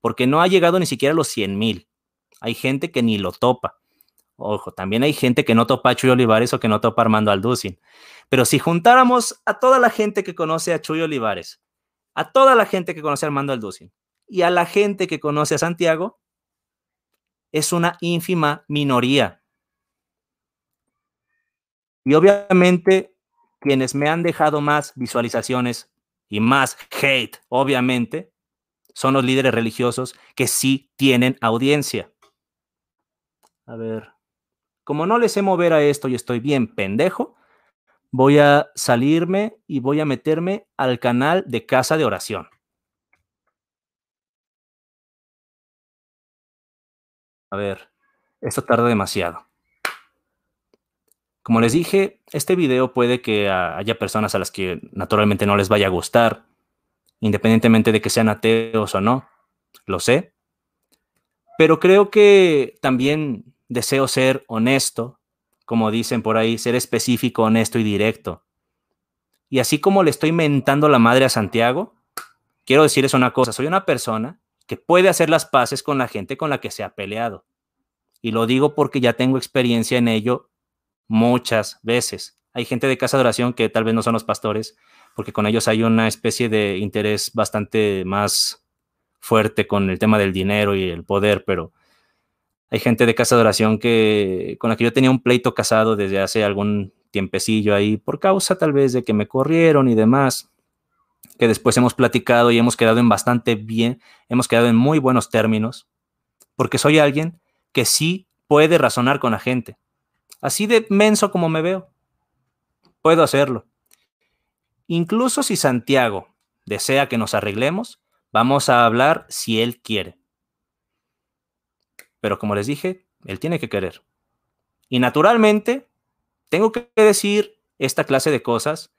[SPEAKER 1] porque no ha llegado ni siquiera a los 100 mil. Hay gente que ni lo topa. Ojo, también hay gente que no topa a Chuy Olivares o que no topa a Armando Alducin. Pero si juntáramos a toda la gente que conoce a Chuy Olivares, a toda la gente que conoce a Armando Alducin y a la gente que conoce a Santiago, es una ínfima minoría. Y obviamente quienes me han dejado más visualizaciones y más hate, obviamente, son los líderes religiosos que sí tienen audiencia. A ver, como no les sé mover a esto y estoy bien pendejo, voy a salirme y voy a meterme al canal de Casa de Oración. A ver, esto tarda demasiado. Como les dije, este video puede que haya personas a las que naturalmente no les vaya a gustar, independientemente de que sean ateos o no. Lo sé. Pero creo que también deseo ser honesto, como dicen por ahí, ser específico, honesto y directo. Y así como le estoy mentando la madre a Santiago, quiero decirles una cosa, soy una persona que puede hacer las paces con la gente con la que se ha peleado. Y lo digo porque ya tengo experiencia en ello muchas veces. Hay gente de casa de oración que tal vez no son los pastores, porque con ellos hay una especie de interés bastante más fuerte con el tema del dinero y el poder, pero hay gente de casa de oración que, con la que yo tenía un pleito casado desde hace algún tiempecillo ahí, por causa tal vez de que me corrieron y demás, que después hemos platicado y hemos quedado en bastante bien, hemos quedado en muy buenos términos, porque soy alguien que sí puede razonar con la gente. Así de menso como me veo, puedo hacerlo. Incluso si Santiago desea que nos arreglemos, vamos a hablar si él quiere. Pero como les dije, él tiene que querer. Y naturalmente, tengo que decir esta clase de cosas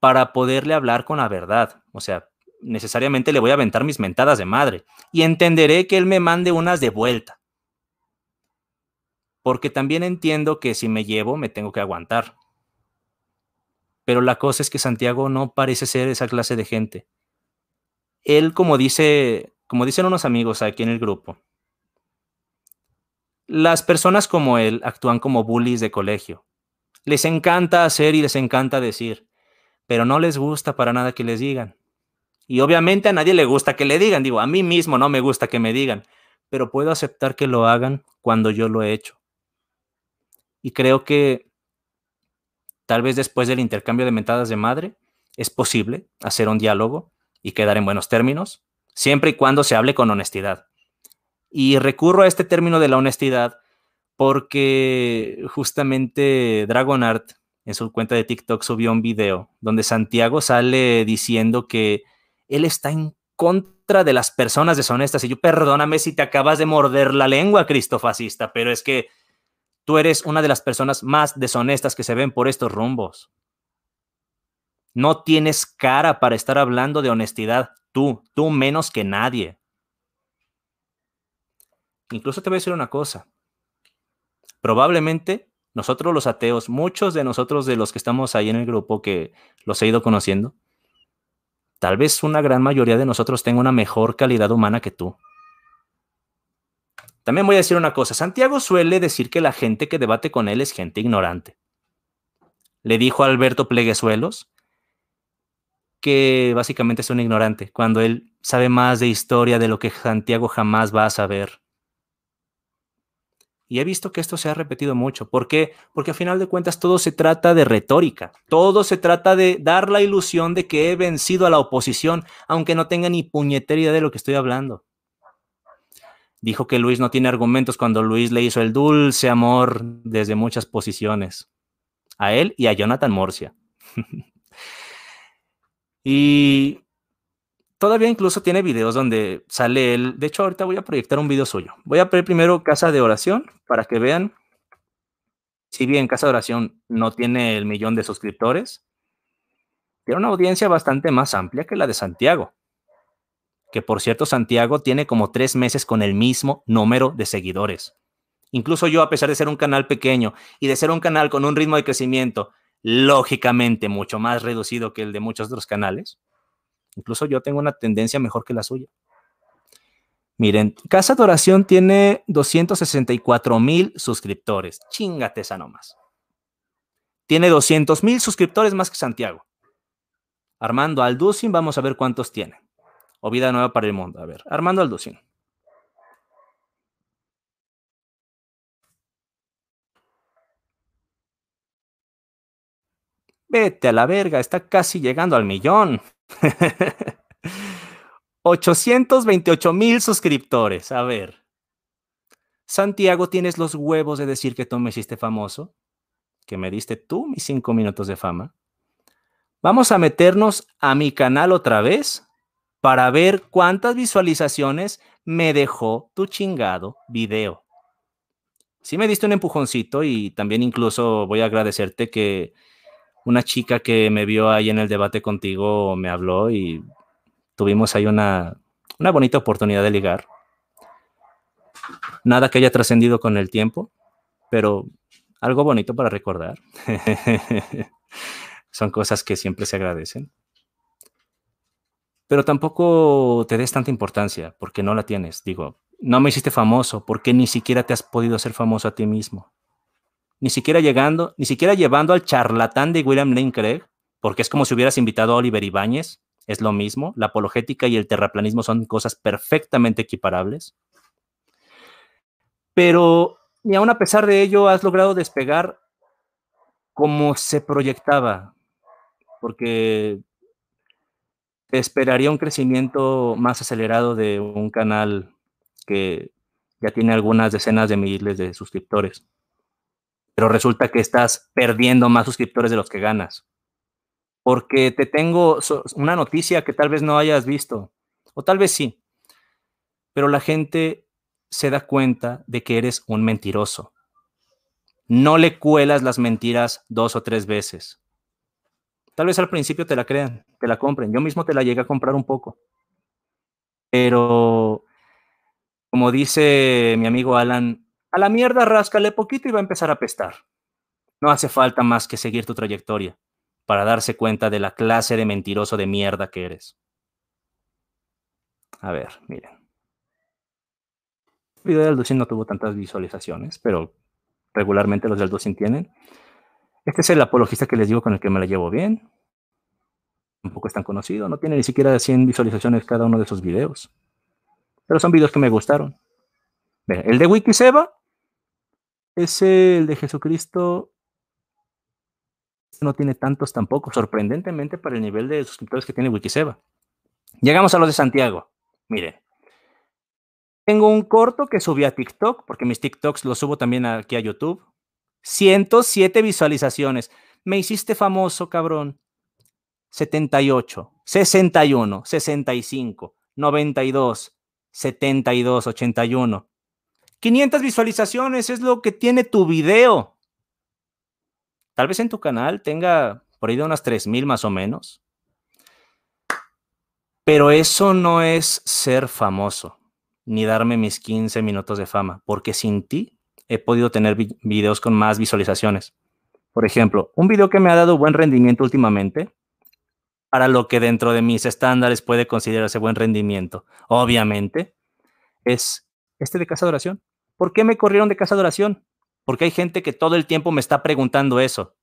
[SPEAKER 1] para poderle hablar con la verdad. O sea, necesariamente le voy a aventar mis mentadas de madre y entenderé que él me mande unas de vuelta. Porque también entiendo que si me llevo, me tengo que aguantar. Pero la cosa es que Santiago no parece ser esa clase de gente. Él, como dice, como dicen unos amigos aquí en el grupo, las personas como él actúan como bullies de colegio. Les encanta hacer y les encanta decir, pero no les gusta para nada que les digan. Y obviamente a nadie le gusta que le digan, digo, a mí mismo no me gusta que me digan, pero puedo aceptar que lo hagan cuando yo lo he hecho. Y creo que tal vez después del intercambio de mentadas de madre, es posible hacer un diálogo y quedar en buenos términos, siempre y cuando se hable con honestidad. Y recurro a este término de la honestidad porque justamente Dragonart en su cuenta de TikTok subió un video donde Santiago sale diciendo que él está en contra de las personas deshonestas. Y yo, perdóname si te acabas de morder la lengua, cristofascista, pero es que tú eres una de las personas más deshonestas que se ven por estos rumbos. No tienes cara para estar hablando de honestidad, tú, tú menos que nadie. Incluso te voy a decir una cosa. Probablemente nosotros los ateos, muchos de nosotros de los que estamos ahí en el grupo que los he ido conociendo, tal vez una gran mayoría de nosotros tenga una mejor calidad humana que tú. También voy a decir una cosa. Santiago suele decir que la gente que debate con él es gente ignorante. Le dijo a Alberto Pleguezuelos que básicamente es un ignorante, cuando él sabe más de historia de lo que Santiago jamás va a saber. Y he visto que esto se ha repetido mucho. ¿Por qué? Porque a final de cuentas todo se trata de retórica. Todo se trata de dar la ilusión de que he vencido a la oposición, aunque no tenga ni puñetera idea de lo que estoy hablando. Dijo que Luis no tiene argumentos cuando Luis le hizo el dulce amor desde muchas posiciones. A él y a Jonathan Morcia. Y todavía incluso tiene videos donde sale él. De hecho, ahorita voy a proyectar un video suyo. Voy a poner primero Casa de Oración para que vean. Si bien Casa de Oración no tiene el millón de suscriptores, tiene una audiencia bastante más amplia que la de Santiago. Que por cierto, Santiago tiene como tres meses con el mismo número de seguidores. Incluso yo, a pesar de ser un canal pequeño y de ser un canal con un ritmo de crecimiento lógicamente mucho más reducido que el de muchos otros canales, incluso yo tengo una tendencia mejor que la suya. Miren, Casa de Oración tiene 264 mil suscriptores. Chingate esa nomás. Tiene 200 mil suscriptores más que Santiago. Armando Alducin, vamos a ver cuántos tiene. O Vida Nueva para el Mundo. A ver, Armando Alducin. Vete a la verga, está casi llegando al millón. 828 mil suscriptores. A ver. Santiago, ¿tienes los huevos de decir que tú me hiciste famoso? Que me diste tú mis cinco minutos de fama. Vamos a meternos a mi canal otra vez para ver cuántas visualizaciones me dejó tu chingado video. Sí me diste un empujoncito y también incluso voy a agradecerte que una chica que me vio ahí en el debate contigo me habló y tuvimos ahí una, una bonita oportunidad de ligar. Nada que haya trascendido con el tiempo, pero algo bonito para recordar. Son cosas que siempre se agradecen. Pero tampoco te des tanta importancia, porque no la tienes. Digo, no me hiciste famoso, porque ni siquiera te has podido hacer famoso a ti mismo ni siquiera llegando, ni siquiera llevando al charlatán de William Lane Craig, porque es como si hubieras invitado a Oliver Ibáñez, es lo mismo, la apologética y el terraplanismo son cosas perfectamente equiparables. Pero ni aún a pesar de ello has logrado despegar como se proyectaba, porque esperaría un crecimiento más acelerado de un canal que ya tiene algunas decenas de miles de suscriptores pero resulta que estás perdiendo más suscriptores de los que ganas. Porque te tengo una noticia que tal vez no hayas visto, o tal vez sí, pero la gente se da cuenta de que eres un mentiroso. No le cuelas las mentiras dos o tres veces. Tal vez al principio te la crean, te la compren. Yo mismo te la llegué a comprar un poco. Pero, como dice mi amigo Alan, a la mierda ráscale poquito y va a empezar a pestar. No hace falta más que seguir tu trayectoria para darse cuenta de la clase de mentiroso de mierda que eres. A ver, miren. El video del Ducin no tuvo tantas visualizaciones, pero regularmente los del Ducin tienen. Este es el apologista que les digo con el que me la llevo bien. Tampoco es tan conocido, no tiene ni siquiera 100 visualizaciones cada uno de sus videos. Pero son videos que me gustaron. El de Wikiseba es el de Jesucristo. No tiene tantos tampoco, sorprendentemente para el nivel de suscriptores que tiene Wikiseba. Llegamos a los de Santiago. Miren, tengo un corto que subí a TikTok, porque mis TikToks los subo también aquí a YouTube. 107 visualizaciones. Me hiciste famoso, cabrón. 78, 61, 65, 92, 72, 81. 500 visualizaciones es lo que tiene tu video. Tal vez en tu canal tenga por ahí de unas 3000 más o menos. Pero eso no es ser famoso, ni darme mis 15 minutos de fama, porque sin ti he podido tener videos con más visualizaciones. Por ejemplo, un video que me ha dado buen rendimiento últimamente, para lo que dentro de mis estándares puede considerarse buen rendimiento, obviamente, es este de casa de oración. ¿Por qué me corrieron de casa de oración? Porque hay gente que todo el tiempo me está preguntando eso.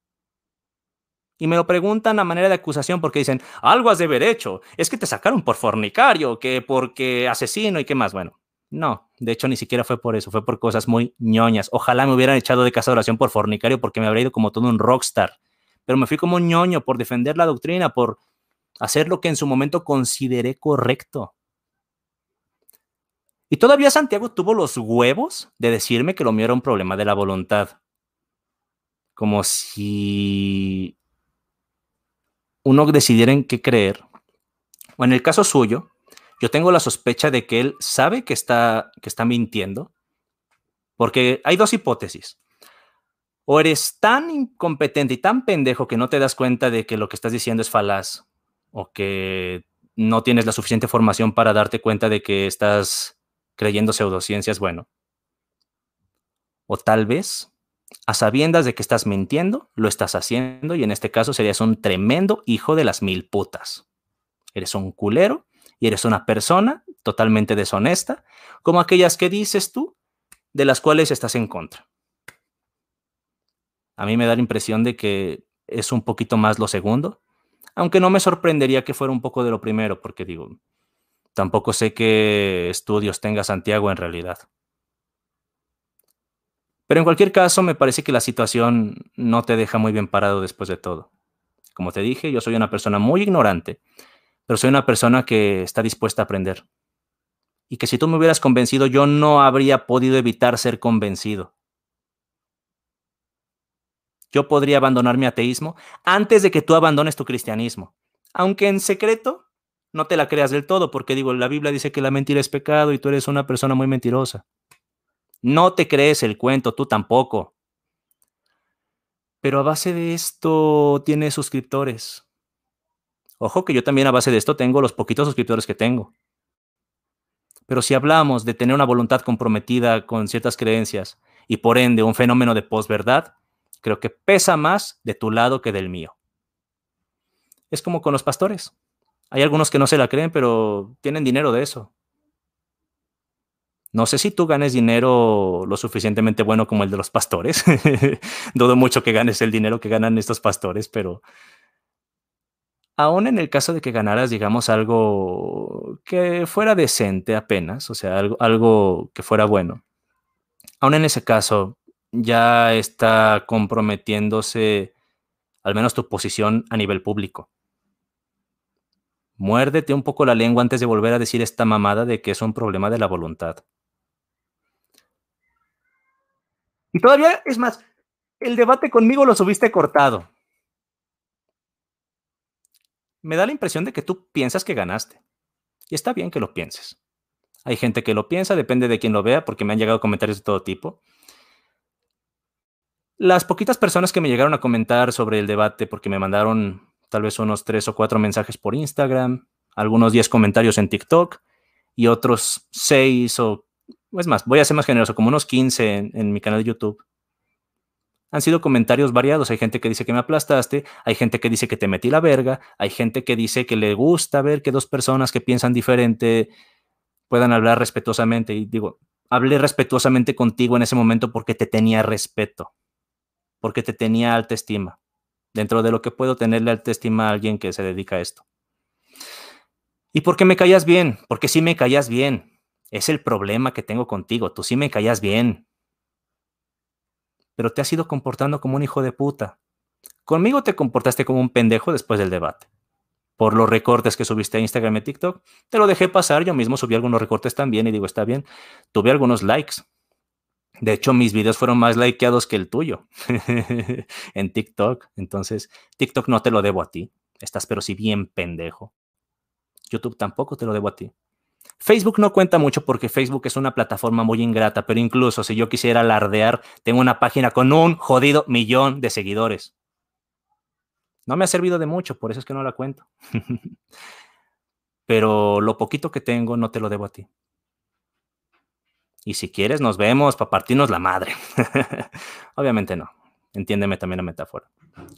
[SPEAKER 1] Y me lo preguntan a manera de acusación porque dicen, algo has de haber hecho, es que te sacaron por fornicario, que porque asesino y qué más. Bueno, no, de hecho ni siquiera fue por eso, fue por cosas muy ñoñas. Ojalá me hubieran echado de casa de oración por fornicario porque me habría ido como todo un rockstar. Pero me fui como un ñoño por defender la doctrina, por hacer lo que en su momento consideré correcto. Y todavía Santiago tuvo los huevos de decirme que lo mío era un problema de la voluntad. Como si uno decidiera en qué creer o en el caso suyo, yo tengo la sospecha de que él sabe que está, que está mintiendo, porque hay dos hipótesis. O eres tan incompetente y tan pendejo que no te das cuenta de que lo que estás diciendo es falaz, o que no tienes la suficiente formación para darte cuenta de que estás creyendo pseudociencias, bueno. O tal vez, a sabiendas de que estás mintiendo, lo estás haciendo y en este caso serías un tremendo hijo de las mil putas. Eres un culero y eres una persona totalmente deshonesta, como aquellas que dices tú, de las cuales estás en contra. A mí me da la impresión de que es un poquito más lo segundo, aunque no me sorprendería que fuera un poco de lo primero, porque digo, tampoco sé qué estudios tenga Santiago en realidad. Pero en cualquier caso, me parece que la situación no te deja muy bien parado después de todo. Como te dije, yo soy una persona muy ignorante pero soy una persona que está dispuesta a aprender. Y que si tú me hubieras convencido, yo no habría podido evitar ser convencido. Yo podría abandonar mi ateísmo antes de que tú abandones tu cristianismo. Aunque en secreto no te la creas del todo, porque digo, la Biblia dice que la mentira es pecado y tú eres una persona muy mentirosa. No te crees el cuento, tú tampoco. Pero a base de esto tienes suscriptores. Ojo que yo también a base de esto tengo los poquitos suscriptores que tengo. Pero si hablamos de tener una voluntad comprometida con ciertas creencias y por ende un fenómeno de posverdad, creo que pesa más de tu lado que del mío. Es como con los pastores. Hay algunos que no se la creen, pero tienen dinero de eso. No sé si tú ganes dinero lo suficientemente bueno como el de los pastores. Dudo mucho que ganes el dinero que ganan estos pastores, pero aún en el caso de que ganaras, digamos, algo que fuera decente apenas, o sea, algo, algo que fuera bueno, aún en ese caso ya está comprometiéndose al menos tu posición a nivel público. Muérdete un poco la lengua antes de volver a decir esta mamada de que es un problema de la voluntad. Y todavía, es más, el debate conmigo lo subiste cortado me da la impresión de que tú piensas que ganaste. Y está bien que lo pienses. Hay gente que lo piensa, depende de quién lo vea, porque me han llegado comentarios de todo tipo. Las poquitas personas que me llegaron a comentar sobre el debate, porque me mandaron tal vez unos tres o cuatro mensajes por Instagram, algunos diez comentarios en TikTok y otros seis o, es más, voy a ser más generoso, como unos 15 en, en mi canal de YouTube han sido comentarios variados. Hay gente que dice que me aplastaste, hay gente que dice que te metí la verga, hay gente que dice que le gusta ver que dos personas que piensan diferente puedan hablar respetuosamente. Y digo, hablé respetuosamente contigo en ese momento porque te tenía respeto, porque te tenía alta estima, dentro de lo que puedo tenerle alta estima a alguien que se dedica a esto. ¿Y por qué me callas bien? Porque sí me callas bien. Es el problema que tengo contigo. Tú sí me callas bien pero te has ido comportando como un hijo de puta. Conmigo te comportaste como un pendejo después del debate. Por los recortes que subiste a Instagram y TikTok, te lo dejé pasar. Yo mismo subí algunos recortes también y digo, está bien. Tuve algunos likes. De hecho, mis videos fueron más likeados que el tuyo en TikTok. Entonces, TikTok no te lo debo a ti. Estás pero si bien pendejo. YouTube tampoco te lo debo a ti. Facebook no cuenta mucho porque Facebook es una plataforma muy ingrata, pero incluso si yo quisiera alardear, tengo una página con un jodido millón de seguidores. No me ha servido de mucho, por eso es que no la cuento. pero lo poquito que tengo no te lo debo a ti. Y si quieres, nos vemos para partirnos la madre. Obviamente no. Entiéndeme también la metáfora.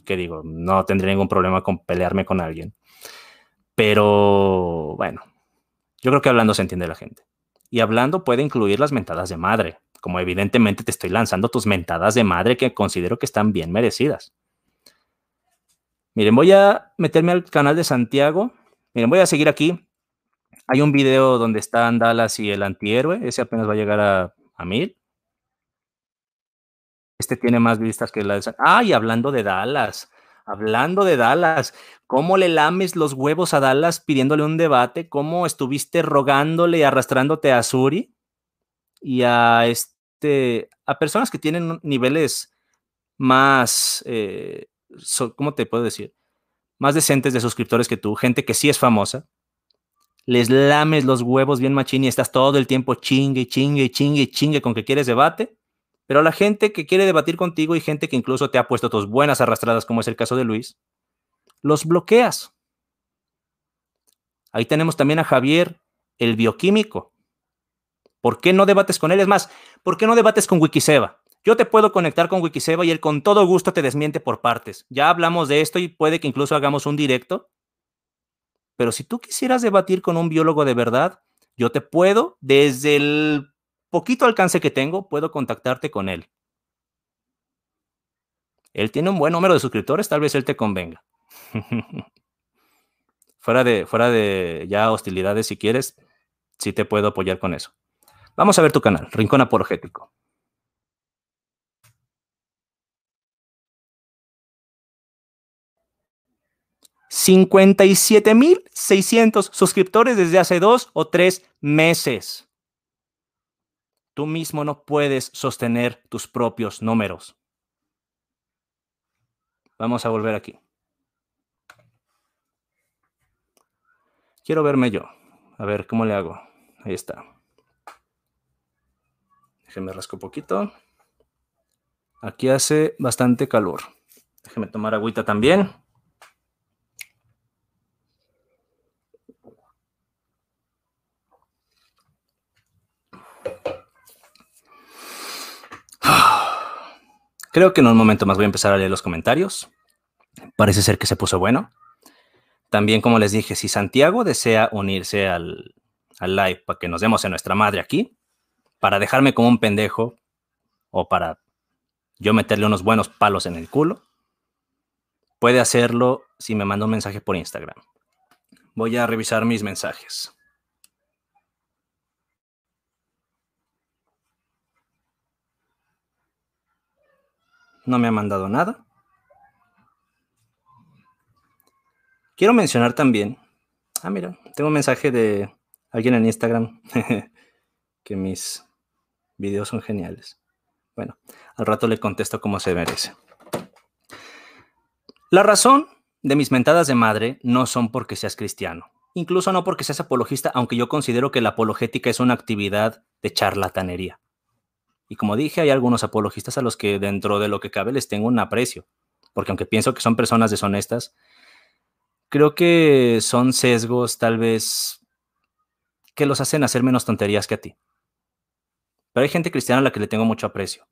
[SPEAKER 1] Que digo, no tendré ningún problema con pelearme con alguien. Pero bueno, yo creo que hablando se entiende la gente. Y hablando puede incluir las mentadas de madre, como evidentemente te estoy lanzando tus mentadas de madre que considero que están bien merecidas. Miren, voy a meterme al canal de Santiago. Miren, voy a seguir aquí. Hay un video donde están Dallas y el antihéroe. Ese apenas va a llegar a, mil. Este tiene más vistas que la de... Ah, y hablando de Dallas. Hablando de Dallas, ¿cómo le lames los huevos a Dallas pidiéndole un debate? ¿Cómo estuviste rogándole y arrastrándote a Suri y a este a personas que tienen niveles más, eh, ¿cómo te puedo decir? Más decentes de suscriptores que tú, gente que sí es famosa, les lames los huevos bien machín y estás todo el tiempo chingue, chingue, chingue, chingue con que quieres debate. Pero la gente que quiere debatir contigo y gente que incluso te ha puesto tus buenas arrastradas, como es el caso de Luis, los bloqueas. Ahí tenemos también a Javier, el bioquímico. ¿Por qué no debates con él? Es más, ¿por qué no debates con Wikiseba? Yo te puedo conectar con Wikiseba y él con todo gusto te desmiente por partes. Ya hablamos de esto y puede que incluso hagamos un directo. Pero si tú quisieras debatir con un biólogo de verdad, yo te puedo, desde el poquito alcance que tengo, puedo contactarte con él. Él tiene un buen número de suscriptores, tal vez él te convenga. fuera, de, fuera de ya hostilidades, si quieres, sí te puedo apoyar con eso. Vamos a ver tu canal, Rincón Apologético. 57.600 suscriptores desde hace dos o tres meses. Tú mismo no puedes sostener tus propios números. Vamos a volver aquí. Quiero verme yo. A ver, ¿cómo le hago? Ahí está. Déjeme rasco un poquito. Aquí hace bastante calor. Déjeme tomar agüita también. Creo que en un momento más voy a empezar a leer los comentarios. Parece ser que se puso bueno. También, como les dije, si Santiago desea unirse al, live para que nos demos en nuestra madre aquí, para dejarme como un pendejo o para yo meterle unos buenos palos en el culo, puede hacerlo si me manda un mensaje por Instagram. Voy a revisar mis mensajes. No me ha mandado nada. Quiero mencionar también, ah, mira, tengo un mensaje de alguien en Instagram que mis videos son geniales. Bueno, al rato le contesto como se merece. La razón de mis mentadas de madre no son porque seas cristiano, incluso no porque seas apologista, aunque yo considero que la apologética es una actividad de charlatanería. Y como dije, hay algunos apologistas a los que dentro de lo que cabe les tengo un aprecio, porque aunque pienso que son personas deshonestas, creo que son sesgos tal vez que los hacen hacer menos tonterías que a ti. Pero hay gente cristiana a la que le tengo mucho aprecio.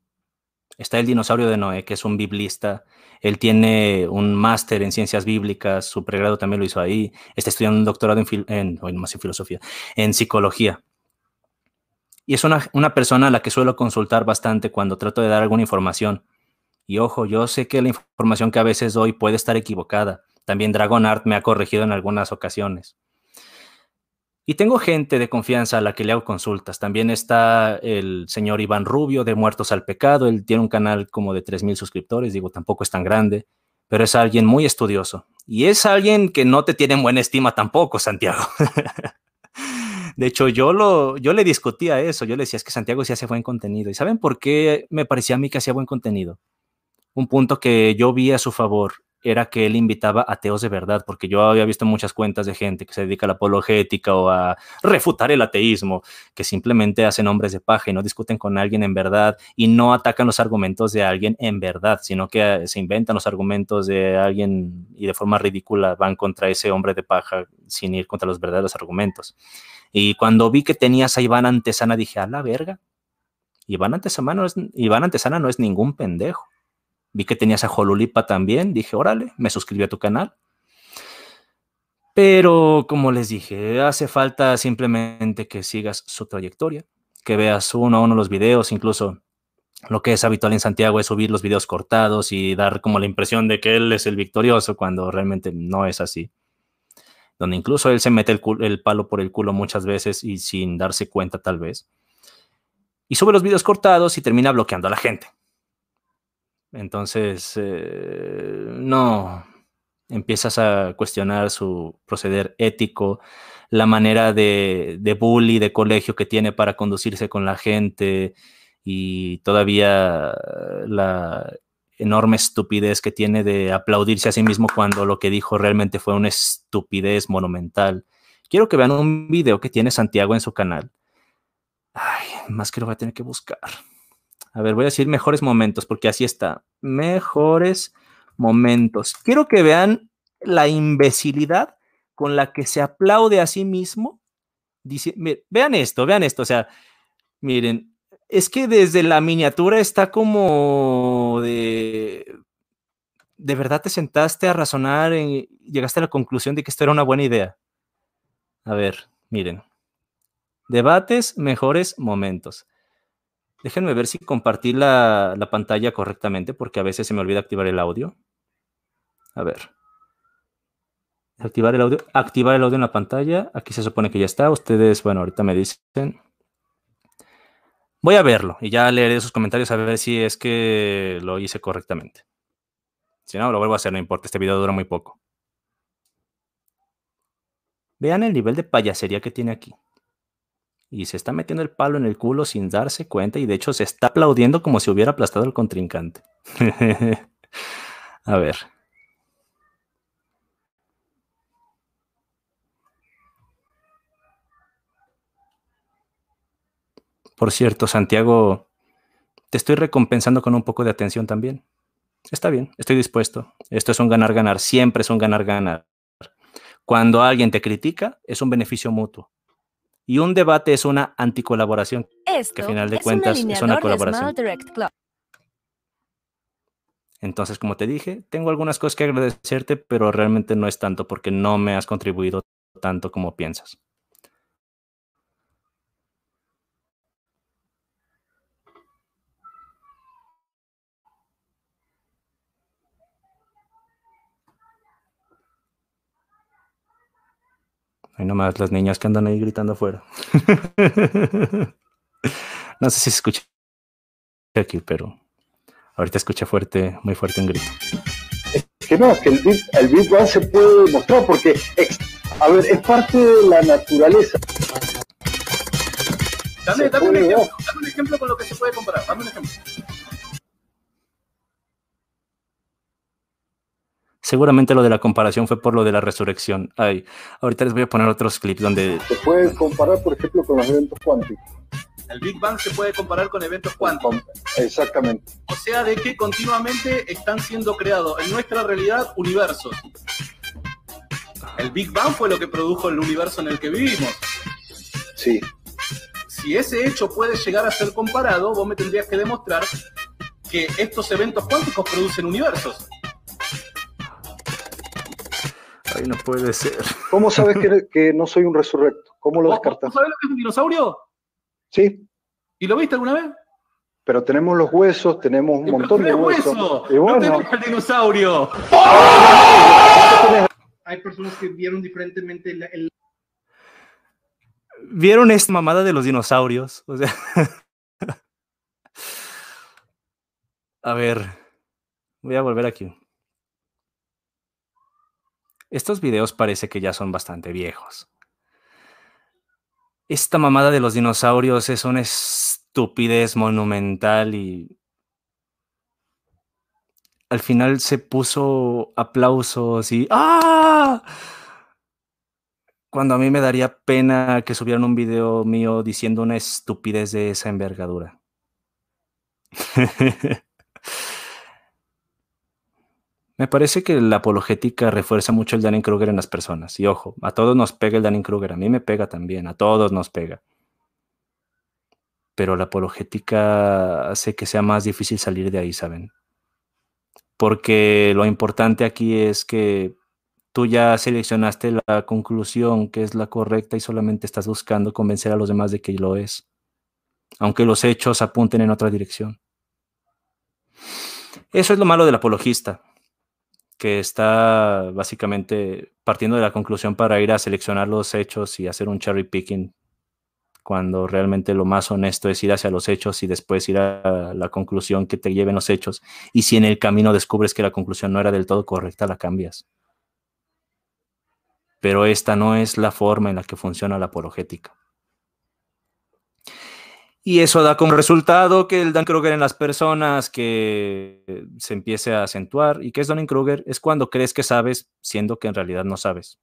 [SPEAKER 1] Está el dinosaurio de Noé, que es un biblista. Él tiene un máster en ciencias bíblicas, su pregrado también lo hizo ahí. Está estudiando un doctorado en, en, en filosofía, en psicología. Y es una, persona a la que suelo consultar bastante cuando trato de dar alguna información. Y ojo, yo sé que la información que a veces doy puede estar equivocada. También Dragon Art me ha corregido en algunas ocasiones. Y tengo gente de confianza a la que le hago consultas. También está el señor Iván Rubio de Muertos al Pecado. Él tiene un canal como de 3.000 suscriptores. Digo, tampoco es tan grande, pero es alguien muy estudioso. Y es alguien que no te tiene en buena estima tampoco, Santiago. De hecho, yo, lo, yo le discutía eso. Yo le decía, es que Santiago sí hace buen contenido. ¿Y saben por qué me parecía a mí que hacía buen contenido? Un punto que yo vi a su favor era que él invitaba ateos de verdad, porque yo había visto muchas cuentas de gente que se dedica a la apologética o a refutar el ateísmo, que simplemente hacen hombres de paja y no discuten con alguien en verdad y no atacan los argumentos de alguien en verdad, sino que se inventan los argumentos de alguien y de forma ridícula van contra ese hombre de paja sin ir contra los verdaderos argumentos. Y cuando vi que tenías a Iván Antesana, dije, a la verga. Iván Antesana no es, Iván Antesana no es ningún pendejo. Vi que tenías a Jolulipa también, dije, órale, me suscribí a tu canal. Pero como les dije, hace falta simplemente que sigas su trayectoria, que veas uno a uno los videos, incluso lo que es habitual en Santiago es subir los videos cortados y dar como la impresión de que él es el victorioso cuando realmente no es así donde incluso él se mete el, palo por el culo muchas veces y sin darse cuenta tal vez. Y sube los videos cortados y termina bloqueando a la gente. Entonces, eh, no, empiezas a cuestionar su proceder ético, la manera de, de bully, de colegio que tiene para conducirse con la gente y todavía la, enorme estupidez que tiene de aplaudirse a sí mismo cuando lo que dijo realmente fue una estupidez monumental quiero que vean un video que tiene Santiago en su canal. Ay, más que lo voy a tener que buscar. A ver, voy a decir mejores momentos, porque así está. Mejores momentos. Quiero que vean la imbecilidad con la que se aplaude a sí mismo. Dice, vean esto, vean esto. O sea, miren, es que desde la miniatura está como de... ¿De verdad te sentaste a razonar y llegaste a la conclusión de que esto era una buena idea? A ver, miren. Debates, mejores momentos. Déjenme ver si compartí la, la, pantalla correctamente, porque a veces se me olvida activar el audio. A ver. Activar el audio. Activar el audio en la pantalla. Aquí se supone que ya está. Ustedes, bueno, ahorita me dicen. Voy a verlo y ya leeré sus comentarios a ver si es que lo hice correctamente. Si no, lo vuelvo a hacer, no importa. Este video dura muy poco. Vean el nivel de payasería que tiene aquí. Y se está metiendo el palo en el culo sin darse cuenta y de hecho se está aplaudiendo como si hubiera aplastado al contrincante. a ver. Por cierto, Santiago, te estoy recompensando con un poco de atención también. Está bien, estoy dispuesto. Esto es un ganar-ganar, siempre es un ganar-ganar. Cuando alguien te critica, es un beneficio mutuo. Y un debate es una anticolaboración, Esto que al final de cuentas es una colaboración. Entonces, como te dije, tengo algunas cosas que agradecerte, pero realmente no es tanto porque no me has contribuido tanto como piensas. Hay nomás las niñas que andan ahí gritando afuera. no sé si se escucha aquí, pero ahorita escucha fuerte, muy fuerte un grito.
[SPEAKER 2] Es que no, es que el Big, el Big Bang se puede demostrar porque, a ver, es parte de la naturaleza.
[SPEAKER 3] Dame, dame un, ejemplo, dame un ejemplo con lo que se puede comparar. Dame un ejemplo.
[SPEAKER 1] Seguramente lo de la comparación fue por lo de la resurrección. Ay, ahorita les voy a poner otros clips donde...
[SPEAKER 2] Se puede comparar, por ejemplo, con los eventos cuánticos.
[SPEAKER 3] El Big Bang se puede comparar con eventos cuánticos.
[SPEAKER 2] Exactamente.
[SPEAKER 3] O sea, de que continuamente están siendo creados en nuestra realidad universos. El Big Bang fue lo que produjo el universo en el que vivimos.
[SPEAKER 2] Sí.
[SPEAKER 3] Si ese hecho puede llegar a ser comparado, vos me tendrías que demostrar que estos eventos cuánticos producen universos.
[SPEAKER 1] Ay, no puede ser.
[SPEAKER 2] ¿Cómo sabes que, no soy un resurrecto? ¿Cómo lo descartas?
[SPEAKER 3] ¿Sabes lo que es un dinosaurio?
[SPEAKER 2] Sí.
[SPEAKER 3] ¿Y lo viste alguna vez?
[SPEAKER 2] Pero tenemos los huesos, tenemos un montón de huesos.
[SPEAKER 3] Hueso. Y bueno, no tenemos el dinosaurio. Hay personas que vieron diferentemente el,
[SPEAKER 1] ¿Vieron esta mamada de los dinosaurios? O sea. a ver. Voy a volver aquí. Estos videos parece que ya son bastante viejos. Esta mamada de los dinosaurios es una estupidez monumental y al final se puso aplausos y ¡ah! Cuando a mí me daría pena que subieran un video mío diciendo una estupidez de esa envergadura. Me parece que la apologética refuerza mucho el Dunning-Kruger en las personas. Y ojo, a todos nos pega el Dunning-Kruger, a mí me pega también, a todos nos pega. Pero la apologética hace que sea más difícil salir de ahí, ¿saben? Porque lo importante aquí es que tú ya seleccionaste la conclusión que es la correcta y solamente estás buscando convencer a los demás de que lo es, aunque los hechos apunten en otra dirección. Eso es lo malo del apologista que está básicamente partiendo de la conclusión para ir a seleccionar los hechos y hacer un cherry picking, cuando realmente lo más honesto es ir hacia los hechos y después ir a la conclusión que te lleven los hechos. Y si en el camino descubres que la conclusión no era del todo correcta, la cambias. Pero esta no es la forma en la que funciona la apologética. Y eso da como resultado que el Dunning-Kruger en las personas que se empiece a acentuar. ¿Y qué es Dunning-Kruger? Es cuando crees que sabes, siendo que en realidad no sabes.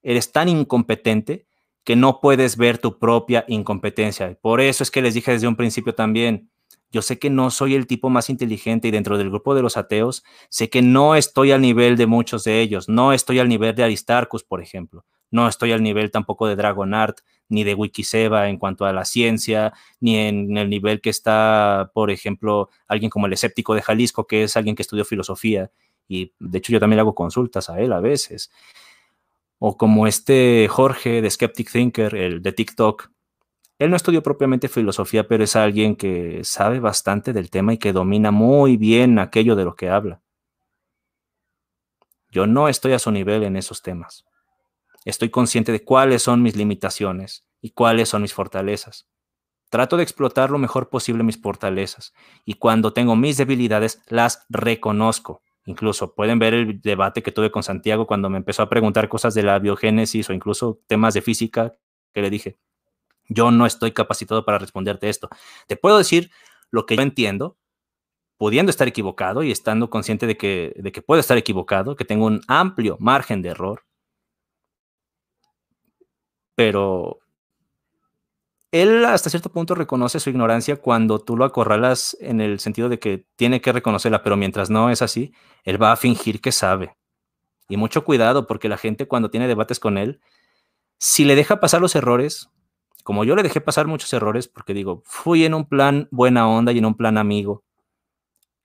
[SPEAKER 1] eres tan incompetente que no puedes ver tu propia incompetencia. Por eso es que les dije desde un principio también, yo sé que no soy el tipo más inteligente y dentro del grupo de los ateos, sé que no estoy al nivel de muchos de ellos, no estoy al nivel de Aristarchus, por ejemplo, no estoy al nivel tampoco de Dragonart, ni de Wikiseba en cuanto a la ciencia, ni en el nivel que está, por ejemplo, alguien como el escéptico de Jalisco, que es alguien que estudió filosofía, y de hecho yo también le hago consultas a él a veces o como este Jorge de Skeptic Thinker, el de TikTok. Él no estudió propiamente filosofía, pero es alguien que sabe bastante del tema y que domina muy bien aquello de lo que habla. Yo no estoy a su nivel en esos temas. Estoy consciente de cuáles son mis limitaciones y cuáles son mis fortalezas. Trato de explotar lo mejor posible mis fortalezas y cuando tengo mis debilidades las reconozco Incluso pueden ver el debate que tuve con Santiago cuando me empezó a preguntar cosas de la biogénesis o incluso temas de física que le dije, yo no estoy capacitado para responderte esto. Te puedo decir lo que yo entiendo, pudiendo estar equivocado y estando consciente de que, de que puedo estar equivocado, que tengo un amplio margen de error, pero él hasta cierto punto reconoce su ignorancia cuando tú lo acorralas en el sentido de que tiene que reconocerla, pero mientras no es así, él va a fingir que sabe. Y mucho cuidado porque la gente cuando tiene debates con él, si le deja pasar los errores, como yo le dejé pasar muchos errores, porque digo, fui en un plan buena onda y en un plan amigo,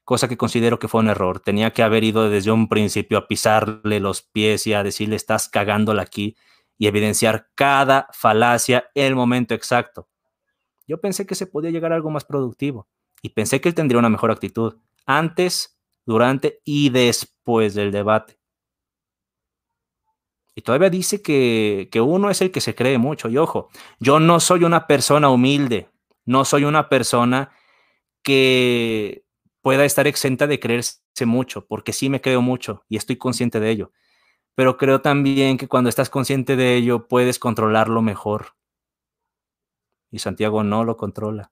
[SPEAKER 1] cosa que considero que fue un error. Tenía que haber ido desde un principio a pisarle los pies y a decirle, estás cagándola aquí y evidenciar cada falacia en el momento exacto. Yo pensé que se podía llegar a algo más productivo y pensé que él tendría una mejor actitud antes, durante y después del debate. Y todavía dice que, que uno es el que se cree mucho. Y ojo, yo no soy una persona humilde, no soy una persona que pueda estar exenta de creerse mucho, porque sí me creo mucho y estoy consciente de ello pero creo también que cuando estás consciente de ello puedes controlarlo mejor. Y Santiago no lo controla.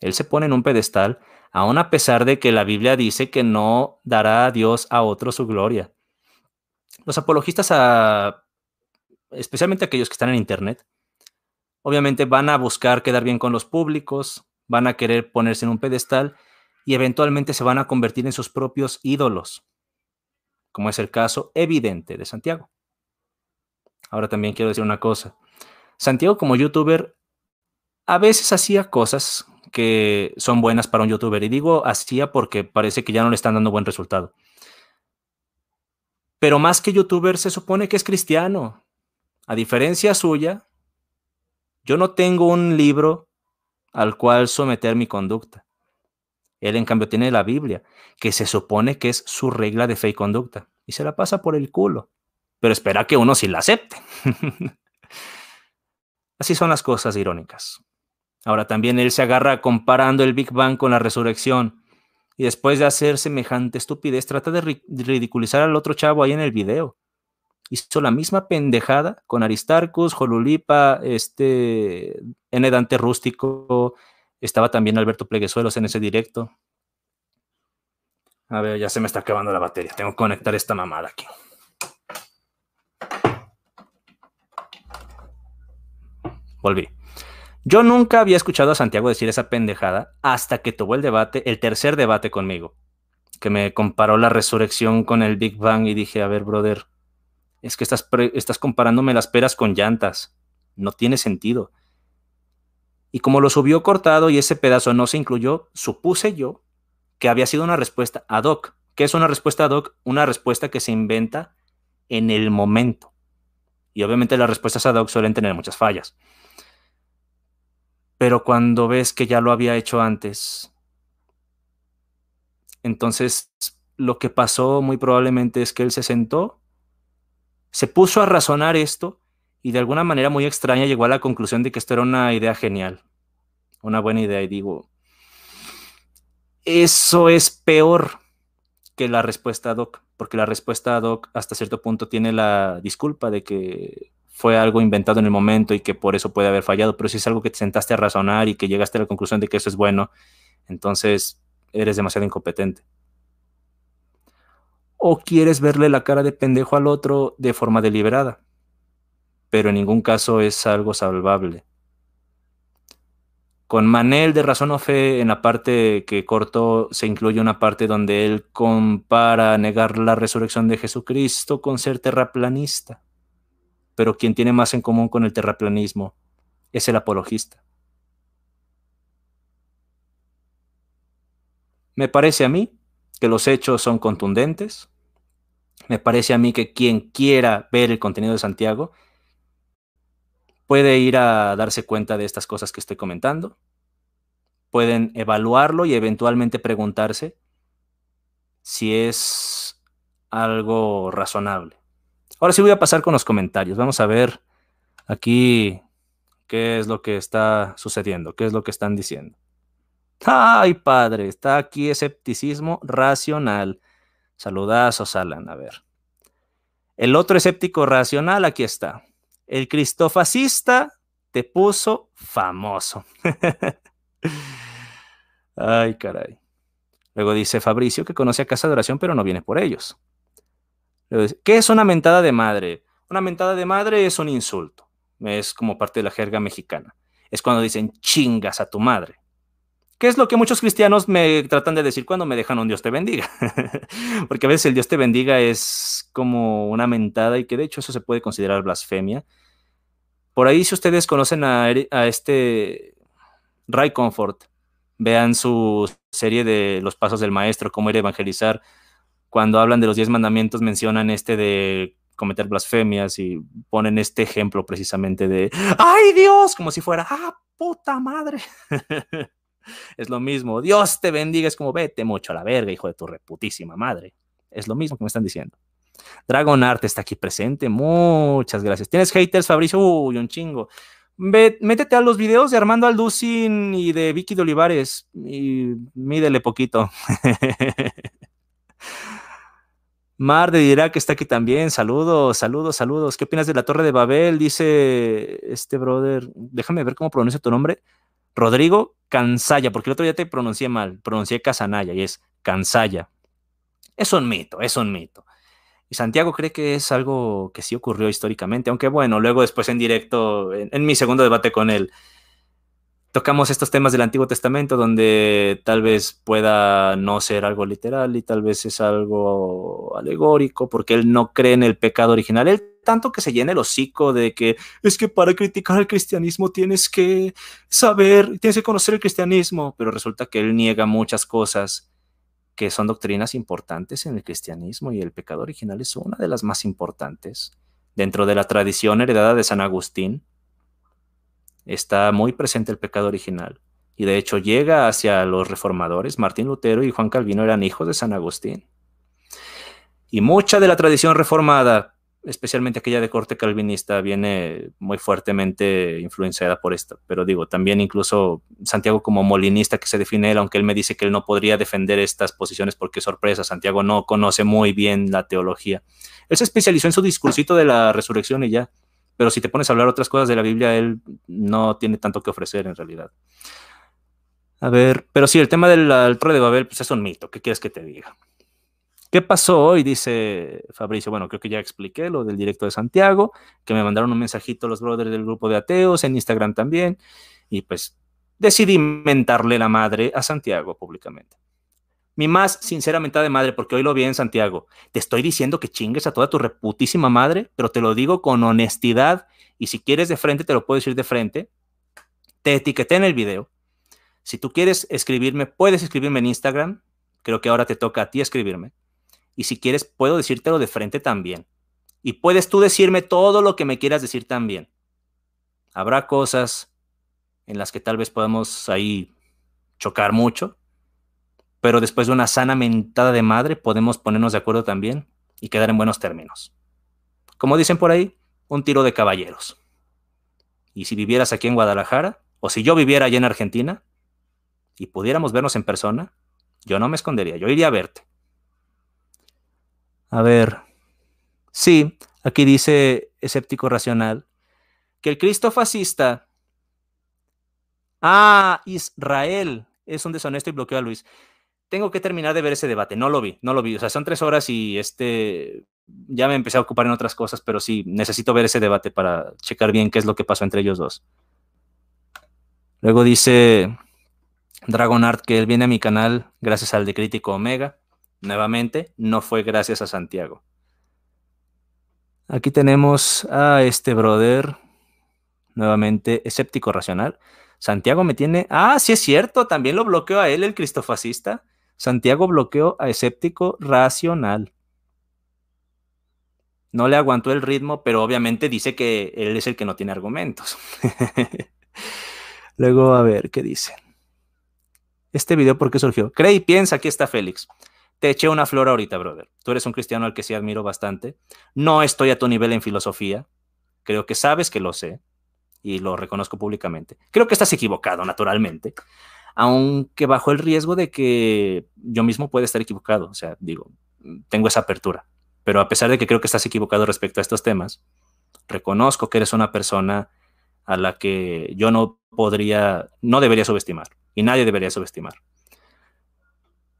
[SPEAKER 1] Él se pone en un pedestal, aun a pesar de que la Biblia dice que no dará a Dios a otro su gloria. Los apologistas, a, especialmente aquellos que están en Internet, obviamente van a buscar quedar bien con los públicos, van a querer ponerse en un pedestal y eventualmente se van a convertir en sus propios ídolos como es el caso evidente de Santiago. Ahora también quiero decir una cosa. Santiago como youtuber a veces hacía cosas que son buenas para un youtuber. Y digo hacía porque parece que ya no le están dando buen resultado. Pero más que youtuber se supone que es cristiano. A diferencia suya, yo no tengo un libro al cual someter mi conducta. Él, en cambio, tiene la Biblia, que se supone que es su regla de fe y conducta, y se la pasa por el culo, pero espera que uno sí la acepte. Así son las cosas irónicas. Ahora también él se agarra comparando el Big Bang con la resurrección, y después de hacer semejante estupidez, trata de ridiculizar al otro chavo ahí en el video. Hizo la misma pendejada con Aristarcus, Jolulipa, este N. Dante Rústico, estaba también Alberto Pleguezuelos en ese directo. A ver, ya se me está acabando la batería. Tengo que conectar esta mamada aquí. Volví. Yo nunca había escuchado a Santiago decir esa pendejada hasta que tuvo el debate, el tercer debate conmigo, que me comparó la resurrección con el Big Bang y dije, a ver, brother, es que estás, estás comparándome las peras con llantas. No tiene sentido. Y como lo subió cortado y ese pedazo no se incluyó, supuse yo que había sido una respuesta ad hoc. ¿Qué es una respuesta ad hoc? Una respuesta que se inventa en el momento. Y obviamente las respuestas ad hoc suelen tener muchas fallas. Pero cuando ves que ya lo había hecho antes, entonces lo que pasó muy probablemente es que él se sentó, se puso a razonar esto y de alguna manera muy extraña llegó a la conclusión de que esto era una idea genial, una buena idea. Y digo, eso es peor que la respuesta ad hoc, porque la respuesta ad hoc hasta cierto punto tiene la disculpa de que fue algo inventado en el momento y que por eso puede haber fallado, pero si es algo que te sentaste a razonar y que llegaste a la conclusión de que eso es bueno, entonces eres demasiado incompetente. o quieres verle la cara de pendejo al otro de forma deliberada. Pero en ningún caso es algo salvable. Con Manel de Razón o Fe, en la parte que cortó, se incluye una parte donde él compara negar la resurrección de Jesucristo con ser terraplanista. Pero quien tiene más en común con el terraplanismo es el apologista. Me parece a mí que los hechos son contundentes. Me parece a mí que quien quiera ver el contenido de Santiago puede ir a darse cuenta de estas cosas que estoy comentando. Pueden evaluarlo y eventualmente preguntarse si es algo razonable. Ahora sí voy a pasar con los comentarios. Vamos a ver aquí qué es lo que está sucediendo, qué es lo que están diciendo. Ay, padre, está aquí escepticismo racional. Saludazos, Alan. A ver. El otro escéptico racional, aquí está. El cristofascista te puso famoso. Ay, caray. Luego dice Fabricio que conoce a Casa de Oración, pero no viene por ellos. ¿Qué es una mentada de madre? Una mentada de madre es un insulto. Es como parte de la jerga mexicana. Es cuando dicen chingas a tu madre. ¿Qué es lo que muchos cristianos me tratan de decir cuando me dejan un Dios te bendiga? Porque a veces el Dios te bendiga es como una mentada y que de hecho eso se puede considerar blasfemia. Por ahí, si ustedes conocen a, a este Ray Comfort, vean su serie de Los Pasos del Maestro, cómo ir a evangelizar. Cuando hablan de los diez mandamientos, mencionan este de cometer blasfemias y ponen este ejemplo precisamente de ¡Ay Dios! como si fuera ¡Ah, puta madre! Es lo mismo. Dios te bendiga. Es como vete mucho a la verga, hijo de tu reputísima madre. Es lo mismo que me están diciendo. Dragon Art está aquí presente. Muchas gracias. ¿Tienes haters, Fabricio? Uy, un chingo. métete a los videos de Armando Alducin y de Vicky de Olivares y mídele poquito. Mar de que está aquí también. Saludos, saludos, saludos. ¿Qué opinas de la Torre de Babel? Dice este brother. Déjame ver cómo pronuncia tu nombre. Rodrigo Cansaya, porque el otro día te pronuncié mal, pronuncié Casanaya y es Cansaya. Es un mito, es un mito. Y Santiago cree que es algo que sí ocurrió históricamente, aunque bueno, luego después en directo, en, mi segundo debate con él, tocamos estos temas del Antiguo Testamento donde tal vez pueda no ser algo literal y tal vez es algo alegórico, porque él no cree en el pecado original. Él tanto que se llene el hocico de que es que para criticar el cristianismo tienes que saber, tienes que conocer el cristianismo, pero resulta que él niega muchas cosas que son doctrinas importantes en el cristianismo y el pecado original es una de las más importantes. Dentro de la tradición heredada de San Agustín está muy presente el pecado original y de hecho llega hacia los reformadores. Martín Lutero y Juan Calvino eran hijos de San Agustín. Y mucha de la tradición reformada especialmente aquella de corte calvinista, viene muy fuertemente influenciada por esto. Pero digo, también incluso Santiago como molinista que se define él, aunque él me dice que él no podría defender estas posiciones porque sorpresa, Santiago no conoce muy bien la teología. Él se especializó en su discursito de la resurrección y ya. Pero si te pones a hablar otras cosas de la Biblia, él no tiene tanto que ofrecer en realidad. A ver, pero sí, el tema del altar de Babel, pues es un mito. ¿Qué quieres que te diga? ¿Qué pasó hoy? Dice Fabricio. Bueno, creo que ya expliqué lo del directo de Santiago, que me mandaron un mensajito los brothers del grupo de ateos, en Instagram también, y pues decidí mentarle la madre a Santiago públicamente. Mi más sincera mentada de madre, porque hoy lo vi en Santiago. Te estoy diciendo que chingues a toda tu reputísima madre, pero te lo digo con honestidad, y si quieres de frente, te lo puedo decir de frente. Te etiqueté en el video. Si tú quieres escribirme, puedes escribirme en Instagram. Creo que ahora te toca a ti escribirme y si quieres, puedo decírtelo de frente también. Y puedes tú decirme todo lo que me quieras decir también. Habrá cosas en las que tal vez podamos ahí chocar mucho, pero después de una sana mentada de madre podemos ponernos de acuerdo también y quedar en buenos términos. Como dicen por ahí, un tiro de caballeros. Y si vivieras aquí en Guadalajara, o si yo viviera allá en Argentina, y pudiéramos vernos en persona, yo no me escondería, yo iría a verte. A ver. Sí, aquí dice escéptico racional que el Cristo fascista. Ah, Israel es un deshonesto y bloqueó a Luis. Tengo que terminar de ver ese debate. No lo vi, no lo vi. O sea, son tres horas y este ya me empecé a ocupar en otras cosas, pero sí, necesito ver ese debate para checar bien qué es lo que pasó entre ellos dos. Luego dice Dragonart que él viene a mi canal gracias al de Crítico Omega. Nuevamente, no fue gracias a Santiago. Aquí tenemos a este brother, nuevamente escéptico racional. Santiago me tiene. Ah, sí es cierto, también lo bloqueó a él, el cristofascista. Santiago bloqueó a escéptico racional. No le aguantó el ritmo, pero obviamente dice que él es el que no tiene argumentos. Luego, a ver, ¿qué dice? Este video, ¿por qué surgió? Cree y piensa, aquí está Félix. Te eché una flor ahorita, brother. Tú eres un cristiano al que sí admiro bastante. No estoy a tu nivel en filosofía. Creo que sabes que lo sé y lo reconozco públicamente. Creo que estás equivocado, naturalmente, aunque bajo el riesgo de que yo mismo pueda estar equivocado. O sea, digo, tengo esa apertura. Pero a pesar de que creo que estás equivocado respecto a estos temas, reconozco que eres una persona a la que yo no podría, no debería subestimar y nadie debería subestimar.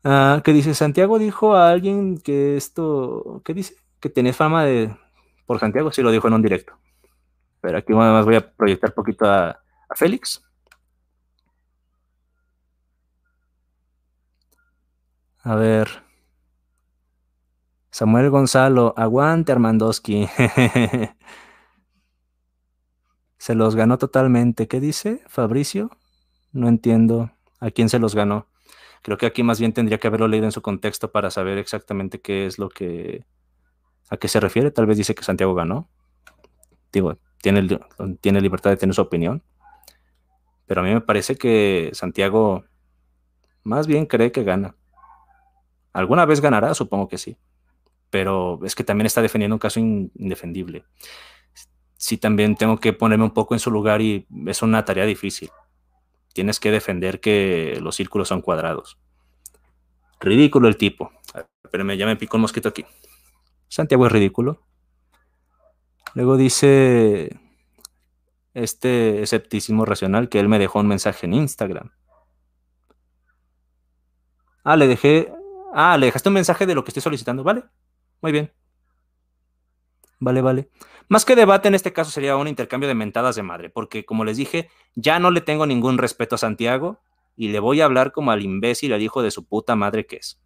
[SPEAKER 1] Ah, ¿Qué dice? Santiago dijo a alguien que esto, ¿qué dice? Que tenés fama de, por Santiago, sí lo dijo en un directo. Pero aquí más voy a proyectar un poquito a Félix. A ver. Samuel Gonzalo, aguante Armandowski. se los ganó totalmente. ¿Qué dice Fabricio? No entiendo a quién se los ganó. Creo que aquí más bien tendría que haberlo leído en su contexto para saber exactamente qué es lo que a qué se refiere. Tal vez dice que Santiago ganó. Digo, tiene, tiene libertad de tener su opinión. Pero a mí me parece que Santiago más bien cree que gana. ¿Alguna vez ganará? Supongo que sí. Pero es que también está defendiendo un caso indefendible. Sí, también tengo que ponerme un poco en su lugar y es una tarea difícil. Tienes que defender que los círculos son cuadrados. Ridículo el tipo. Pero ya me picó el mosquito aquí. Santiago es ridículo. Luego dice este escepticismo racional que él me dejó un mensaje en Instagram. Ah, le dejé. Ah, le dejaste un mensaje de lo que estoy solicitando. Vale. Muy bien. Vale, vale. Más que debate en este caso sería un intercambio de mentadas de madre, porque como les dije, ya no le tengo ningún respeto a Santiago y le voy a hablar como al imbécil, al hijo de su puta madre que es.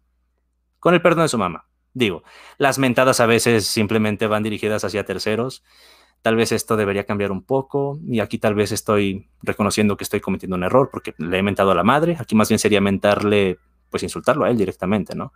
[SPEAKER 1] Con el perdón de su mamá. Digo, las mentadas a veces simplemente van dirigidas hacia terceros. Tal vez esto debería cambiar un poco y aquí tal vez estoy reconociendo que estoy cometiendo un error porque le he mentado a la madre. Aquí más bien sería mentarle, pues insultarlo a él directamente, ¿no?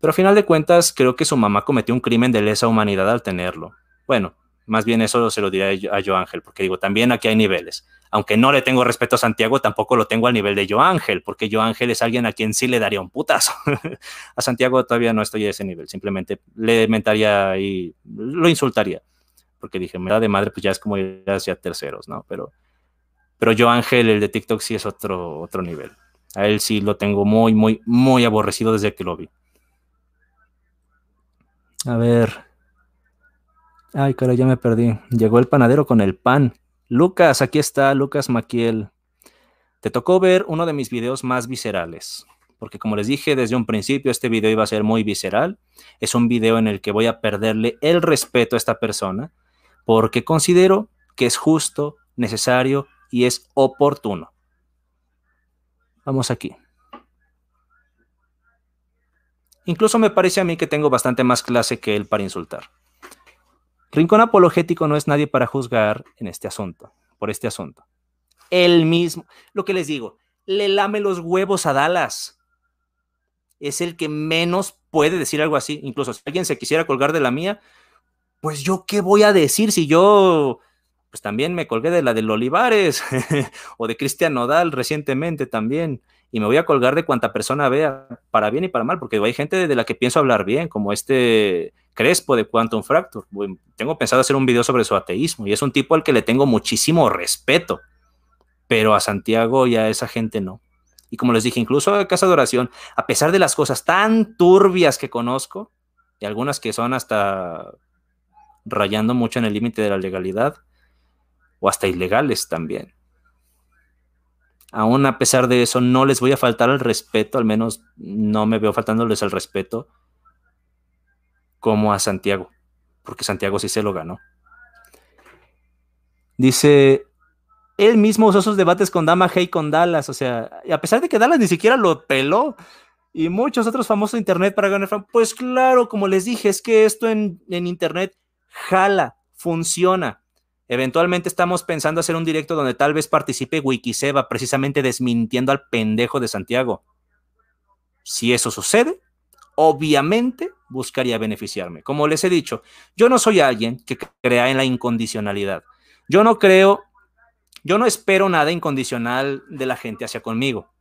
[SPEAKER 1] Pero a final de cuentas creo que su mamá cometió un crimen de lesa humanidad al tenerlo. Bueno, más bien eso se lo diré a Yo Ángel, porque digo, también aquí hay niveles. Aunque no le tengo respeto a Santiago, tampoco lo tengo al nivel de Yo Ángel, porque Yo Ángel es alguien a quien sí le daría un putazo. a Santiago todavía no estoy a ese nivel, simplemente le mentaría y lo insultaría. Porque dije, me da de madre, pues ya es como ir hacia terceros, ¿no? Pero, pero Yo Ángel, el de TikTok, sí es otro, otro nivel. A él sí lo tengo muy, muy, muy aborrecido desde que lo vi. A ver. Ay, cara, ya me perdí. Llegó el panadero con el pan. Lucas, aquí está, Lucas Maquiel. Te tocó ver uno de mis videos más viscerales, porque como les dije desde un principio, este video iba a ser muy visceral. Es un video en el que voy a perderle el respeto a esta persona, porque considero que es justo, necesario y es oportuno. Vamos aquí. Incluso me parece a mí que tengo bastante más clase que él para insultar. Rincón apologético no es nadie para juzgar en este asunto, por este asunto. Él mismo, lo que les digo, le lame los huevos a Dallas. Es el que menos puede decir algo así. Incluso si alguien se quisiera colgar de la mía, pues yo qué voy a decir si yo, pues también me colgué de la del Olivares o de Cristian Nodal recientemente también. Y me voy a colgar de cuanta persona vea, para bien y para mal, porque hay gente de la que pienso hablar bien, como este Crespo de Quantum Fracture. Tengo pensado hacer un video sobre su ateísmo y es un tipo al que le tengo muchísimo respeto, pero a Santiago y a esa gente no. Y como les dije, incluso a Casa de Oración, a pesar de las cosas tan turbias que conozco, y algunas que son hasta rayando mucho en el límite de la legalidad, o hasta ilegales también. Aún a pesar de eso, no les voy a faltar el respeto, al menos no me veo faltándoles el respeto como a Santiago, porque Santiago sí se lo ganó. Dice, él mismo usó sus debates con Dama Hey con Dallas, o sea, a pesar de que Dallas ni siquiera lo peló, y muchos otros famosos de internet para ganar pues claro, como les dije, es que esto en, en internet jala, funciona. Eventualmente estamos pensando hacer un directo donde tal vez participe Wikiseba, precisamente desmintiendo al pendejo de Santiago. Si eso sucede, obviamente buscaría beneficiarme. Como les he dicho, yo no soy alguien que crea en la incondicionalidad. Yo no creo, yo no espero nada incondicional de la gente hacia conmigo.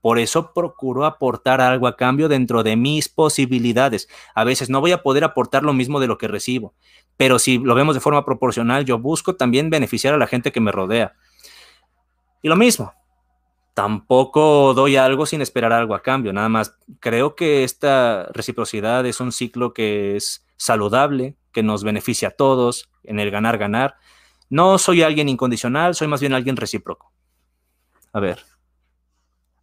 [SPEAKER 1] Por eso procuro aportar algo a cambio dentro de mis posibilidades. A veces no voy a poder aportar lo mismo de lo que recibo, pero si lo vemos de forma proporcional, yo busco también beneficiar a la gente que me rodea. Y lo mismo, tampoco doy algo sin esperar algo a cambio, nada más creo que esta reciprocidad es un ciclo que es saludable, que nos beneficia a todos en el ganar-ganar. No soy alguien incondicional, soy más bien alguien recíproco. A ver.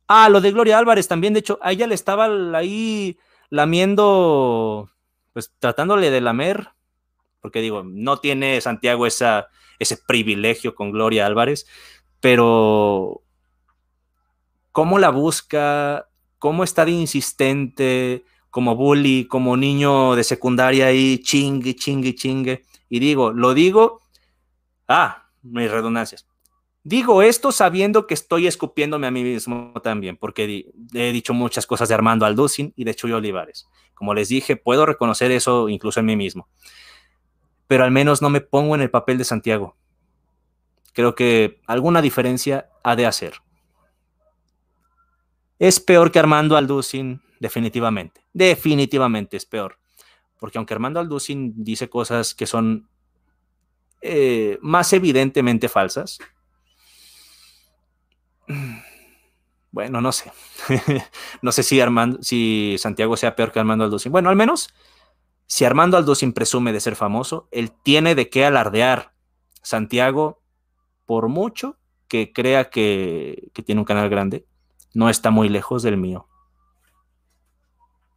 [SPEAKER 1] Ah, lo de Gloria Álvarez también, de hecho, a ella le estaba ahí lamiendo, pues tratándole de lamer, porque digo, no tiene Santiago esa, ese privilegio con Gloria Álvarez, pero cómo la busca, cómo está de insistente, como bully, como niño de secundaria ahí, chingue, chingue, chingue. Y digo, lo digo, ah, mis redundancias. Digo esto sabiendo que estoy escupiéndome a mí mismo también, porque he dicho muchas cosas de Armando Alducin y de Chuy Olivares. Como les dije, puedo reconocer eso incluso en mí mismo. Pero al menos no me pongo en el papel de Santiago. Creo que alguna diferencia ha de hacer. Es peor que Armando Alducin, definitivamente. Definitivamente es peor. Porque aunque Armando Alducin dice cosas que son eh, más evidentemente falsas, bueno, no sé. no sé si, Armando, si Santiago sea peor que Armando Alducin. Bueno, al menos, si Armando Alducin presume de ser famoso, él tiene de qué alardear. Santiago, por mucho que crea que, que tiene un canal grande, no está muy lejos del mío.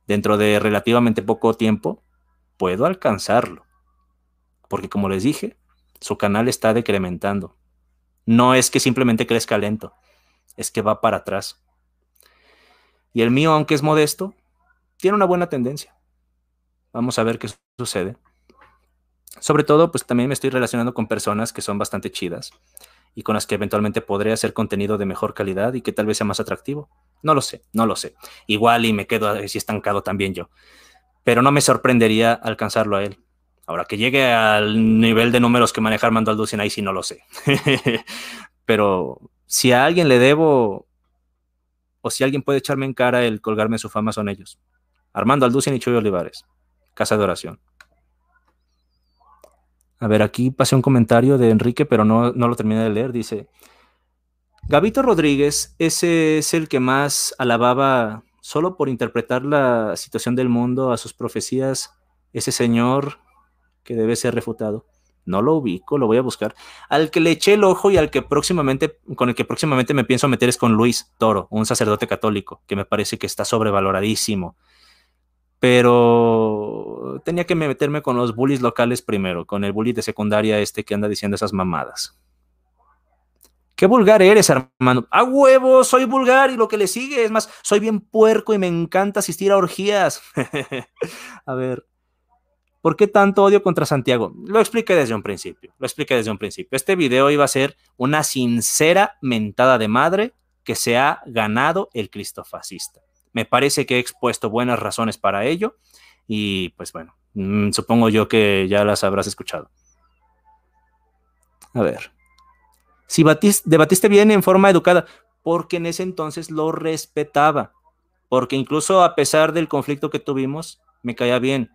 [SPEAKER 1] Dentro de relativamente poco tiempo, puedo alcanzarlo. Porque como les dije, su canal está decrementando. No es que simplemente crezca lento, es que va para atrás. Y el mío, aunque es modesto, tiene una buena tendencia. Vamos a ver qué sucede. Sobre todo, pues también me estoy relacionando con personas que son bastante chidas y con las que eventualmente podré hacer contenido de mejor calidad y que tal vez sea más atractivo. No lo sé, no lo sé. Igual y me quedo así estancado también yo. Pero no me sorprendería alcanzarlo a él. Ahora que llegue al nivel de números que maneja Armando Alducin, ahí sí no lo sé. Pero si a alguien le debo, o si alguien puede echarme en cara el colgarme su fama, son ellos. Armando Alducin y Chuy Olivares. Casa de oración. A ver, aquí pasé un comentario de Enrique, pero no, no lo terminé de leer. Dice, Gabito Rodríguez, ese es el que más alababa solo por interpretar la situación del mundo a sus profecías, ese señor que debe ser refutado. No lo ubico, lo voy a buscar. Al que le eché el ojo y al que próximamente, con el que próximamente me pienso meter es con Luis Toro, un sacerdote católico, que me parece que está sobrevaloradísimo. Pero tenía que meterme con los bullies locales primero, con el bully de secundaria este que anda diciendo esas mamadas. Qué vulgar eres, hermano. A huevo, soy vulgar y lo que le sigue. Es más, soy bien puerco y me encanta asistir a orgías. a ver, ¿Por qué tanto odio contra Santiago? Lo expliqué desde un principio. Lo expliqué desde un principio. Este video iba a ser una sincera mentada de madre que se ha ganado el cristofascista. Me parece que he expuesto buenas razones para ello y pues bueno, mm, supongo yo que ya las habrás escuchado. A ver. Si debatiste bien en forma educada, porque en ese entonces lo respetaba, porque incluso a pesar del conflicto que tuvimos, me caía bien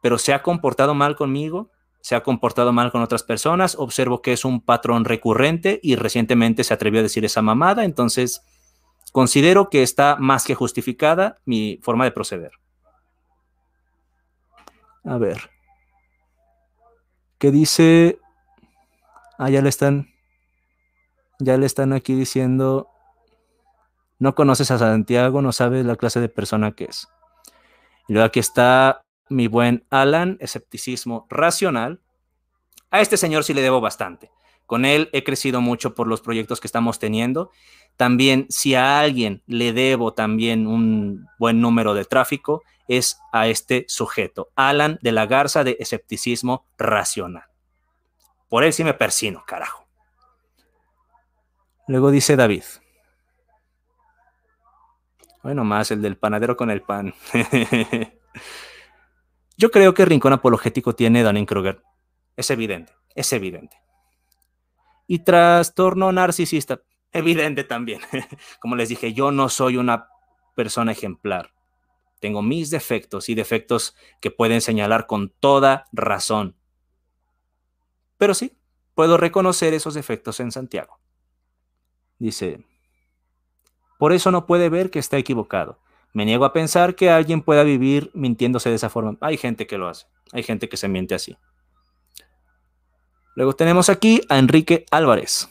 [SPEAKER 1] pero se ha comportado mal conmigo, se ha comportado mal con otras personas, observo que es un patrón recurrente y recientemente se atrevió a decir esa mamada, entonces considero que está más que justificada mi forma de proceder. A ver. ¿Qué dice? Ah, ya le están. Ya le están aquí diciendo, no conoces a Santiago, no sabes la clase de persona que es. Y luego aquí está mi buen Alan, escepticismo racional. A este señor sí le debo bastante. Con él he crecido mucho por los proyectos que estamos teniendo. También, si a alguien le debo también un buen número de tráfico, es a este sujeto, Alan de la Garza de escepticismo racional. Por él sí me persino, carajo. Luego dice David. Bueno, más el del panadero con el pan. Yo creo que el rincón apologético tiene Dunning-Kruger. Es evidente, es evidente. Y trastorno narcisista, evidente también. Como les dije, yo no soy una persona ejemplar. Tengo mis defectos y defectos que pueden señalar con toda razón. Pero sí, puedo reconocer esos defectos en Santiago. Dice, por eso no puede ver que está equivocado. Me niego a pensar que alguien pueda vivir mintiéndose de esa forma. Hay gente que lo hace. Hay gente que se miente así. Luego tenemos aquí a Enrique Álvarez.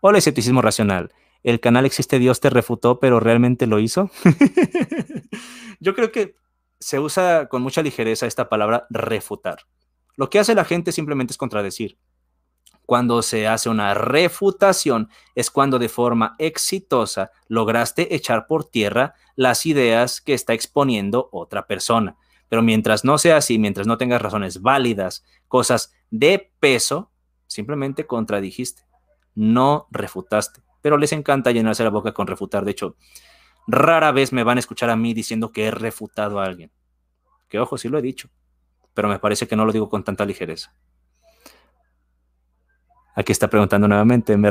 [SPEAKER 1] Hola, escepticismo racional. El canal Existe Dios te refutó, pero realmente lo hizo. Yo creo que se usa con mucha ligereza esta palabra refutar. Lo que hace la gente simplemente es contradecir. Cuando se hace una refutación es cuando de forma exitosa lograste echar por tierra las ideas que está exponiendo otra persona. Pero mientras no sea así, mientras no tengas razones válidas, cosas de peso, simplemente contradijiste, no refutaste. Pero les encanta llenarse la boca con refutar. De hecho, rara vez me van a escuchar a mí diciendo que he refutado a alguien. Que ojo, sí lo he dicho, pero me parece que no lo digo con tanta ligereza. Aquí está preguntando nuevamente, me,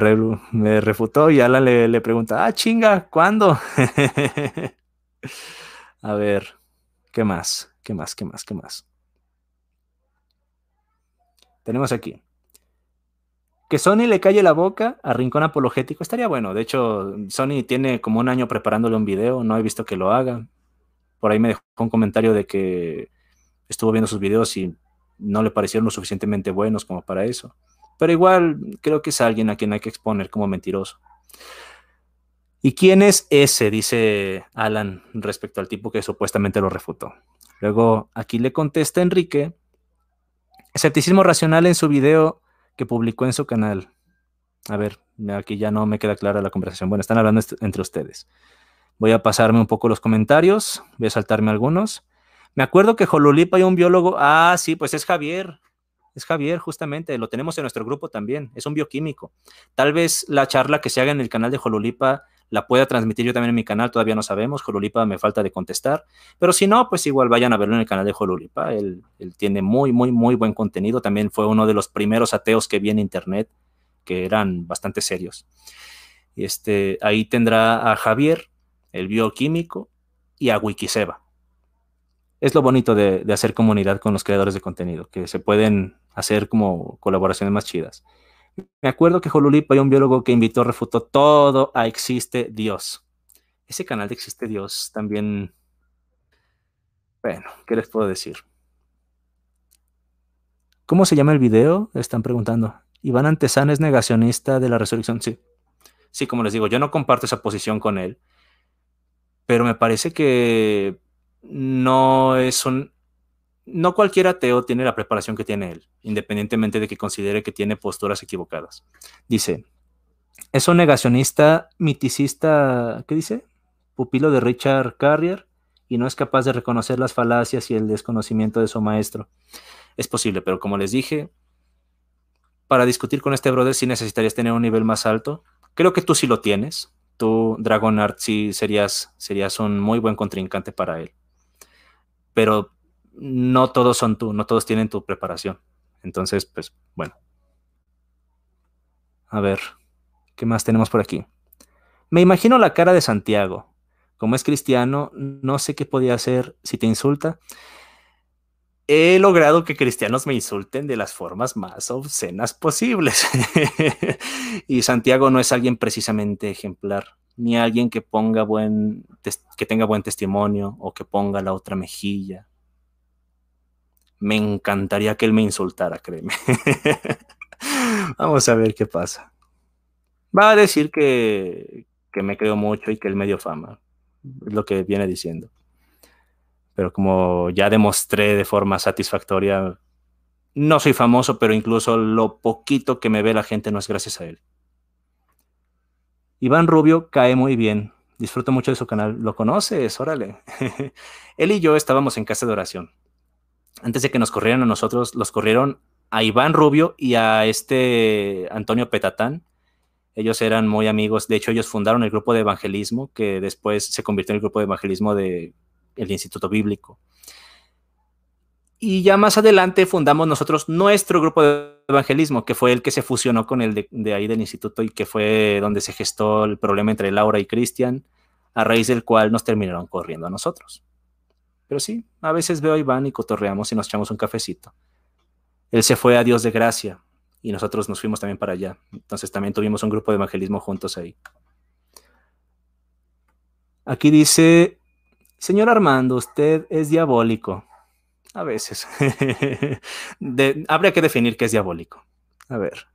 [SPEAKER 1] refutó y Alan le, le pregunta, ah, chinga, ¿cuándo? A ver, ¿qué más? ¿Qué más? ¿Qué más? ¿Qué más? Tenemos aquí. Que Sony le calle la boca a Rincón Apologético estaría bueno. De hecho, Sony tiene como un año preparándole un video, no he visto que lo haga. Por ahí me dejó un comentario de que estuvo viendo sus videos y no le parecieron lo suficientemente buenos como para eso. Pero igual creo que es alguien a quien hay que exponer como mentiroso. ¿Y quién es ese? Dice Alan respecto al tipo que supuestamente lo refutó. Luego aquí le contesta Enrique. Escepticismo racional en su video que publicó en su canal. A ver, aquí ya no me queda clara la conversación. Bueno, están hablando entre ustedes. Voy a pasarme un poco los comentarios. Voy a saltarme algunos. Me acuerdo que Jolulipa hay un biólogo. Ah, sí, pues es Javier es Javier, justamente, lo tenemos en nuestro grupo también, es un bioquímico. Tal vez la charla que se haga en el canal de Jolulipa la pueda transmitir yo también en mi canal, todavía no sabemos, Jolulipa me falta de contestar, pero si no, pues igual vayan a verlo en el canal de Jolulipa, él, él tiene muy, muy, muy buen contenido, también fue uno de los primeros ateos que vi en internet, que eran bastante serios. Este, ahí tendrá a Javier, el bioquímico, y a Wikiseba es lo bonito de, hacer comunidad con los creadores de contenido, que se pueden hacer como colaboraciones más chidas. Me acuerdo que Jolulipa hay un biólogo que invitó, refutó todo a Existe Dios. Ese canal de Existe Dios también... Bueno, ¿qué les puedo decir? ¿Cómo se llama el video? Están preguntando. Iván Antesana es negacionista de la resurrección. Sí. Sí, como les digo, yo no comparto esa posición con él. Pero me parece que no es un... No cualquier ateo tiene la preparación que tiene él, independientemente de que considere que tiene posturas equivocadas. Dice, es un negacionista, miticista, ¿qué dice? Pupilo de Richard Carrier y no es capaz de reconocer las falacias y el desconocimiento de su maestro. Es posible, pero como les dije, para discutir con este brother sí necesitarías tener un nivel más alto. Creo que tú sí lo tienes. Tú, Dragonart, sí serías, serías un muy buen contrincante para él pero no todos son tú, no todos tienen tu preparación. Entonces, pues bueno. A ver, ¿qué más tenemos por aquí? Me imagino la cara de Santiago. Como es cristiano, no sé qué podía hacer si te insulta. He logrado que cristianos me insulten de las formas más obscenas posibles. y Santiago no es alguien precisamente ejemplar ni alguien que ponga buen que tenga buen testimonio o que ponga la otra mejilla. Me encantaría que él me insultara, créeme. Vamos a ver qué pasa. Va a decir que, que me creo mucho y que él me dio fama. Es lo que viene diciendo. Pero como ya demostré de forma satisfactoria, no soy famoso, pero incluso lo poquito que me ve la gente no es gracias a él. Iván Rubio cae muy bien. Disfruto mucho de su canal. ¿Lo conoces? Órale. él y yo estábamos en casa de oración. Antes de que nos corrieran a nosotros, los corrieron a Iván Rubio y a este Antonio Petatán. Ellos eran muy amigos. De hecho, ellos fundaron el grupo de evangelismo que después se convirtió en el grupo de evangelismo del Instituto Bíblico. Y ya más adelante fundamos nosotros nuestro grupo de evangelismo, que fue el que se fusionó con el de, de ahí del instituto y que fue donde se gestó el problema entre Laura y Cristian, a raíz del cual nos terminaron corriendo a nosotros. Pero sí, a veces veo a Iván y cotorreamos y nos echamos un cafecito. Él se fue a Dios de gracia y nosotros nos fuimos también para allá. Entonces también tuvimos un grupo de evangelismo juntos ahí. Aquí dice, señor Armando, usted es diabólico. A veces. habría que definir qué es diabólico. A ver.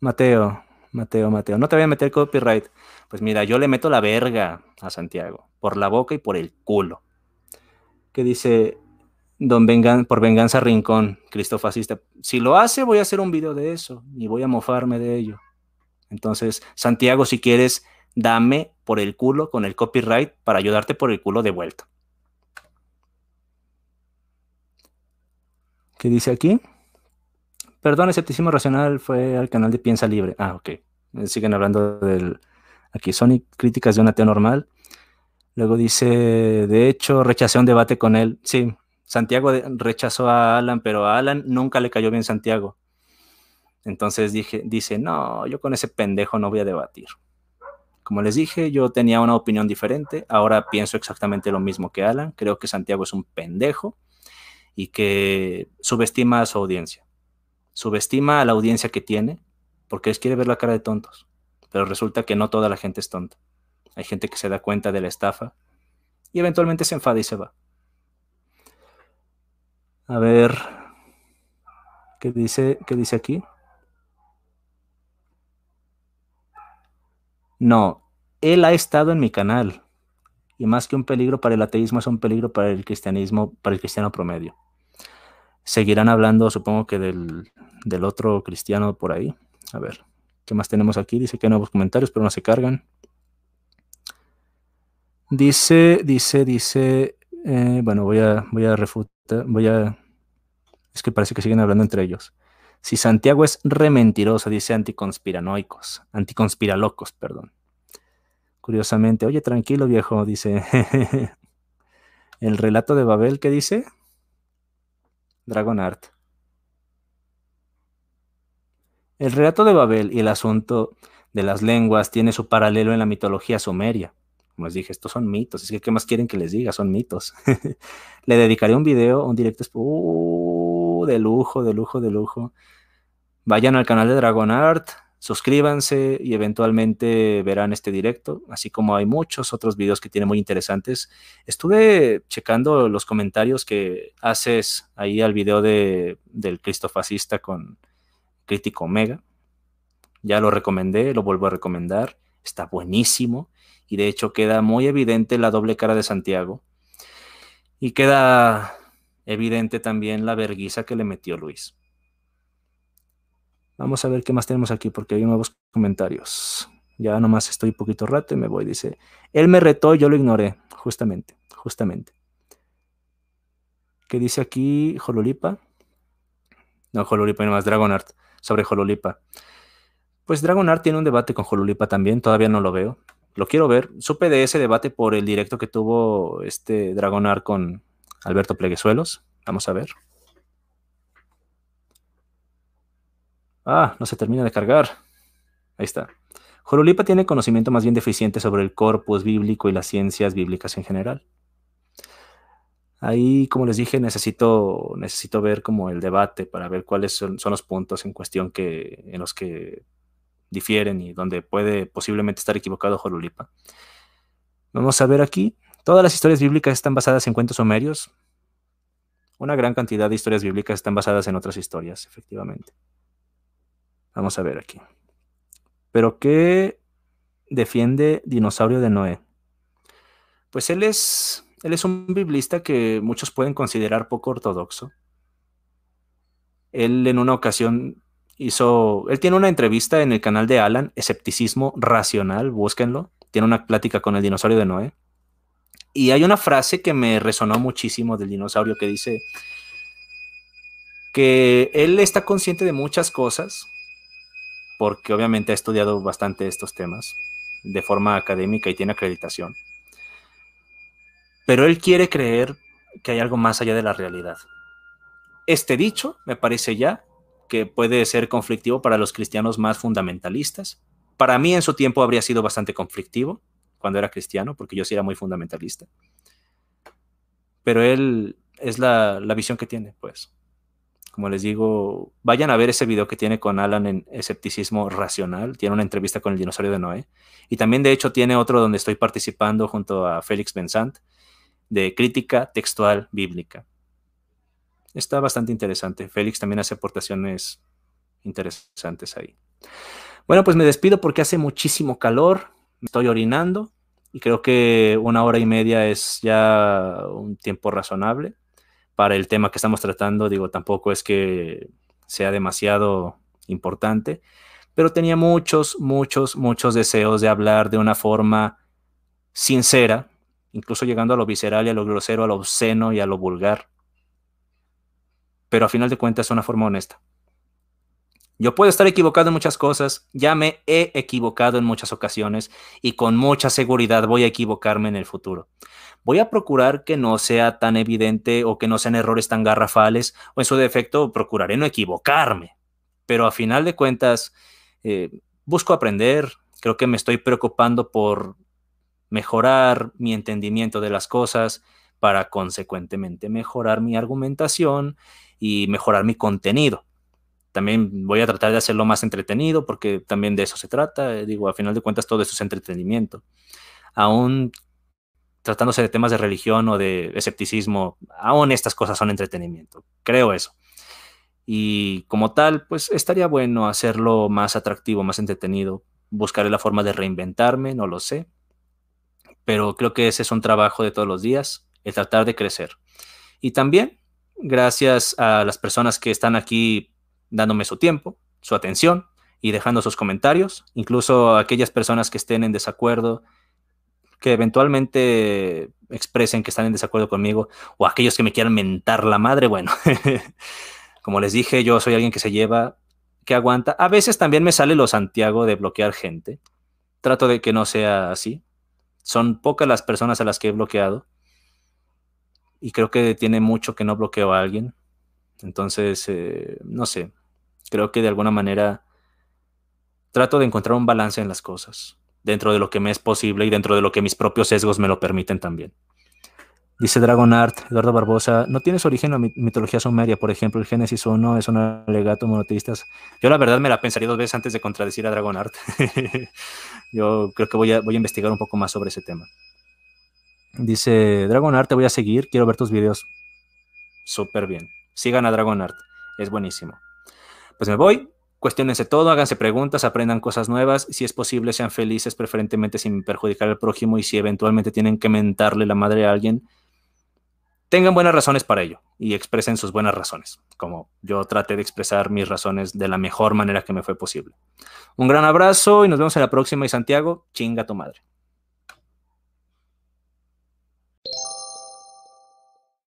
[SPEAKER 1] Mateo, Mateo, Mateo, no te voy a meter copyright. Pues mira, yo le meto la verga a Santiago, por la boca y por el culo. Que dice, Don Vengan, por venganza Rincón, Cristo fascista. Si lo hace, voy a hacer un video de eso y voy a mofarme de ello. Entonces, Santiago, si quieres, dame por el culo con el copyright para ayudarte por el culo de vuelta. ¿Qué dice aquí? Perdón, escepticismo racional fue al canal de Piensa Libre. Ah, ok. Siguen hablando del... Aquí son críticas de un ateo normal. Luego dice, de hecho, rechacé un debate con él. Sí, Santiago rechazó a Alan, pero a Alan nunca le cayó bien Santiago. Entonces dije, dice, no, yo con ese pendejo no voy a debatir. Como les dije, yo tenía una opinión diferente. Ahora pienso exactamente lo mismo que Alan. Creo que Santiago es un pendejo y que subestima a su audiencia subestima a la audiencia que tiene porque les quiere ver la cara de tontos. Pero resulta que no toda la gente es tonta. Hay gente que se da cuenta de la estafa y eventualmente se enfada y se va. A ver, ¿qué dice, qué dice aquí? No, él ha estado en mi canal. Y más que un peligro para el ateísmo, es un peligro para el cristianismo, para el cristiano promedio seguirán hablando, supongo que del, del, otro cristiano por ahí. A ver, ¿qué más tenemos aquí? Dice que hay nuevos comentarios, pero no se cargan. Dice, dice, dice, eh, bueno, voy a, voy a refutar, voy a, es que parece que siguen hablando entre ellos. Si Santiago es rementiroso, dice anticonspiranoicos, anticonspiralocos, perdón. Curiosamente, oye, tranquilo viejo, dice. El relato de Babel, ¿qué dice? Dragon Art. El relato de Babel y el asunto de las lenguas tiene su paralelo en la mitología sumeria. Como les dije, estos son mitos. Es que, ¿qué más quieren que les diga? Son mitos. Le dedicaré un video, un directo uh, de lujo, de lujo, de lujo. Vayan al canal de Dragon Art, suscríbanse y eventualmente verán este directo, así como hay muchos otros videos que tienen muy interesantes. Estuve checando los comentarios que haces ahí al video de, del Cristofascista con Crítico Omega. Ya lo recomendé, lo vuelvo a recomendar. Está buenísimo y de hecho queda muy evidente la doble cara de Santiago. Y queda evidente también la verguiza que le metió Luis. Vamos a ver qué más tenemos aquí porque hay nuevos comentarios. Ya nomás estoy poquito rato y me voy. Dice, él me retó y yo lo ignoré. Justamente, justamente. ¿Qué dice aquí Jolulipa? No, Jolulipa, más Dragonart. Sobre Jolulipa. Pues Dragonart tiene un debate con Jolulipa también. Todavía no lo veo. Lo quiero ver. Supe de ese debate por el directo que tuvo este Dragonart con Alberto Pleguezuelos. Vamos a ver. Ah, no se termina de cargar. Ahí está. Jolulipa tiene conocimiento más bien deficiente sobre el corpus bíblico y las ciencias bíblicas en general. Ahí, como les dije, necesito, necesito ver como el debate para ver cuáles son, los puntos en cuestión que, en los que difieren y donde puede posiblemente estar equivocado Jolulipa. Vamos a ver aquí. Todas las historias bíblicas están basadas en cuentos homerios. Una gran cantidad de historias bíblicas están basadas en otras historias, efectivamente. Vamos a ver aquí. ¿Pero qué defiende Dinosaurio de Noé? Pues él es, él es un biblista que muchos pueden considerar poco ortodoxo. Él en una ocasión hizo, él tiene una entrevista en el canal de Alan, Escepticismo Racional, búsquenlo. Tiene una plática con el dinosaurio de Noé. Y hay una frase que me resonó muchísimo del dinosaurio que dice que él está consciente de muchas cosas, porque obviamente ha estudiado bastante estos temas de forma académica y tiene acreditación. Pero él quiere creer que hay algo más allá de la realidad. Este dicho me parece ya que puede ser conflictivo para los cristianos más fundamentalistas. Para mí en su tiempo habría sido bastante conflictivo cuando era cristiano, porque yo sí era muy fundamentalista. Pero él es la, la visión que tiene, pues. Como les digo, vayan a ver ese video que tiene con Alan en escepticismo racional. Tiene una entrevista con el dinosaurio de Noé. Y también, de hecho, tiene otro donde estoy participando junto a Félix Benzant de crítica textual bíblica. Está bastante interesante. Félix también hace aportaciones interesantes ahí. Bueno, pues me despido porque hace muchísimo calor. Me estoy orinando y creo que una hora y media es ya un tiempo razonable para el tema que estamos tratando. Digo, tampoco es que sea demasiado importante, pero tenía muchos, muchos, muchos deseos de hablar de una forma sincera, incluso llegando a lo visceral y a lo grosero, a lo obsceno y a lo vulgar pero a final de cuentas es una forma honesta. Yo puedo estar equivocado en muchas cosas, ya me he equivocado en muchas ocasiones y con mucha seguridad voy a equivocarme en el futuro. Voy a procurar que no sea tan evidente o que no sean errores tan garrafales o en su defecto procuraré no equivocarme. Pero a final de cuentas eh, busco aprender, creo que me estoy preocupando por mejorar mi entendimiento de las cosas para consecuentemente mejorar mi argumentación y mejorar mi contenido. También voy a tratar de hacerlo más entretenido porque también de eso se trata. Eh, digo, a final de cuentas todo eso es entretenimiento. Aún tratándose de temas de religión o de escepticismo, aún estas cosas son entretenimiento. Creo eso. Y como tal, pues estaría bueno hacerlo más atractivo, más entretenido. Buscaré la forma de reinventarme, no lo sé. Pero creo que ese es un trabajo de todos los días, el tratar de crecer. Y también gracias a las personas que están aquí dándome su tiempo, su atención y dejando sus comentarios, incluso aquellas personas que estén en desacuerdo, que eventualmente expresen que están en desacuerdo conmigo, o aquellos que me quieran mentar la madre, bueno, como les dije, yo soy alguien que se lleva, que aguanta. A veces también me sale lo Santiago de bloquear gente. Trato de que no sea así. Son pocas las personas a las que he bloqueado y creo que tiene mucho que no bloqueo a alguien. Entonces, eh, no sé, creo que de alguna manera trato de encontrar un balance en las cosas, dentro de lo que me es posible y dentro de lo que mis propios sesgos me lo permiten también. Dice Dragon Art, Eduardo Barbosa, ¿no tienes origen en la mitología sumeria? Por ejemplo, el Génesis 1 es un alegato monoteístas. Yo la verdad me la pensaría dos veces antes de contradecir a Dragon Art. Yo creo que voy a, voy a investigar un poco más sobre ese tema. Dice, Dragon Art, te voy a seguir, quiero ver tus videos. Súper bien. Sigan a Dragon Art, es buenísimo. Pues me voy, cuestionense todo, háganse preguntas, aprendan cosas nuevas, si es posible sean felices, preferentemente sin perjudicar al prójimo y si eventualmente tienen que mentarle la madre a alguien, tengan buenas razones para ello y expresen sus buenas razones, como yo traté de expresar mis razones de la mejor manera que me fue posible. Un gran abrazo y nos vemos en la próxima y Santiago, chinga tu madre.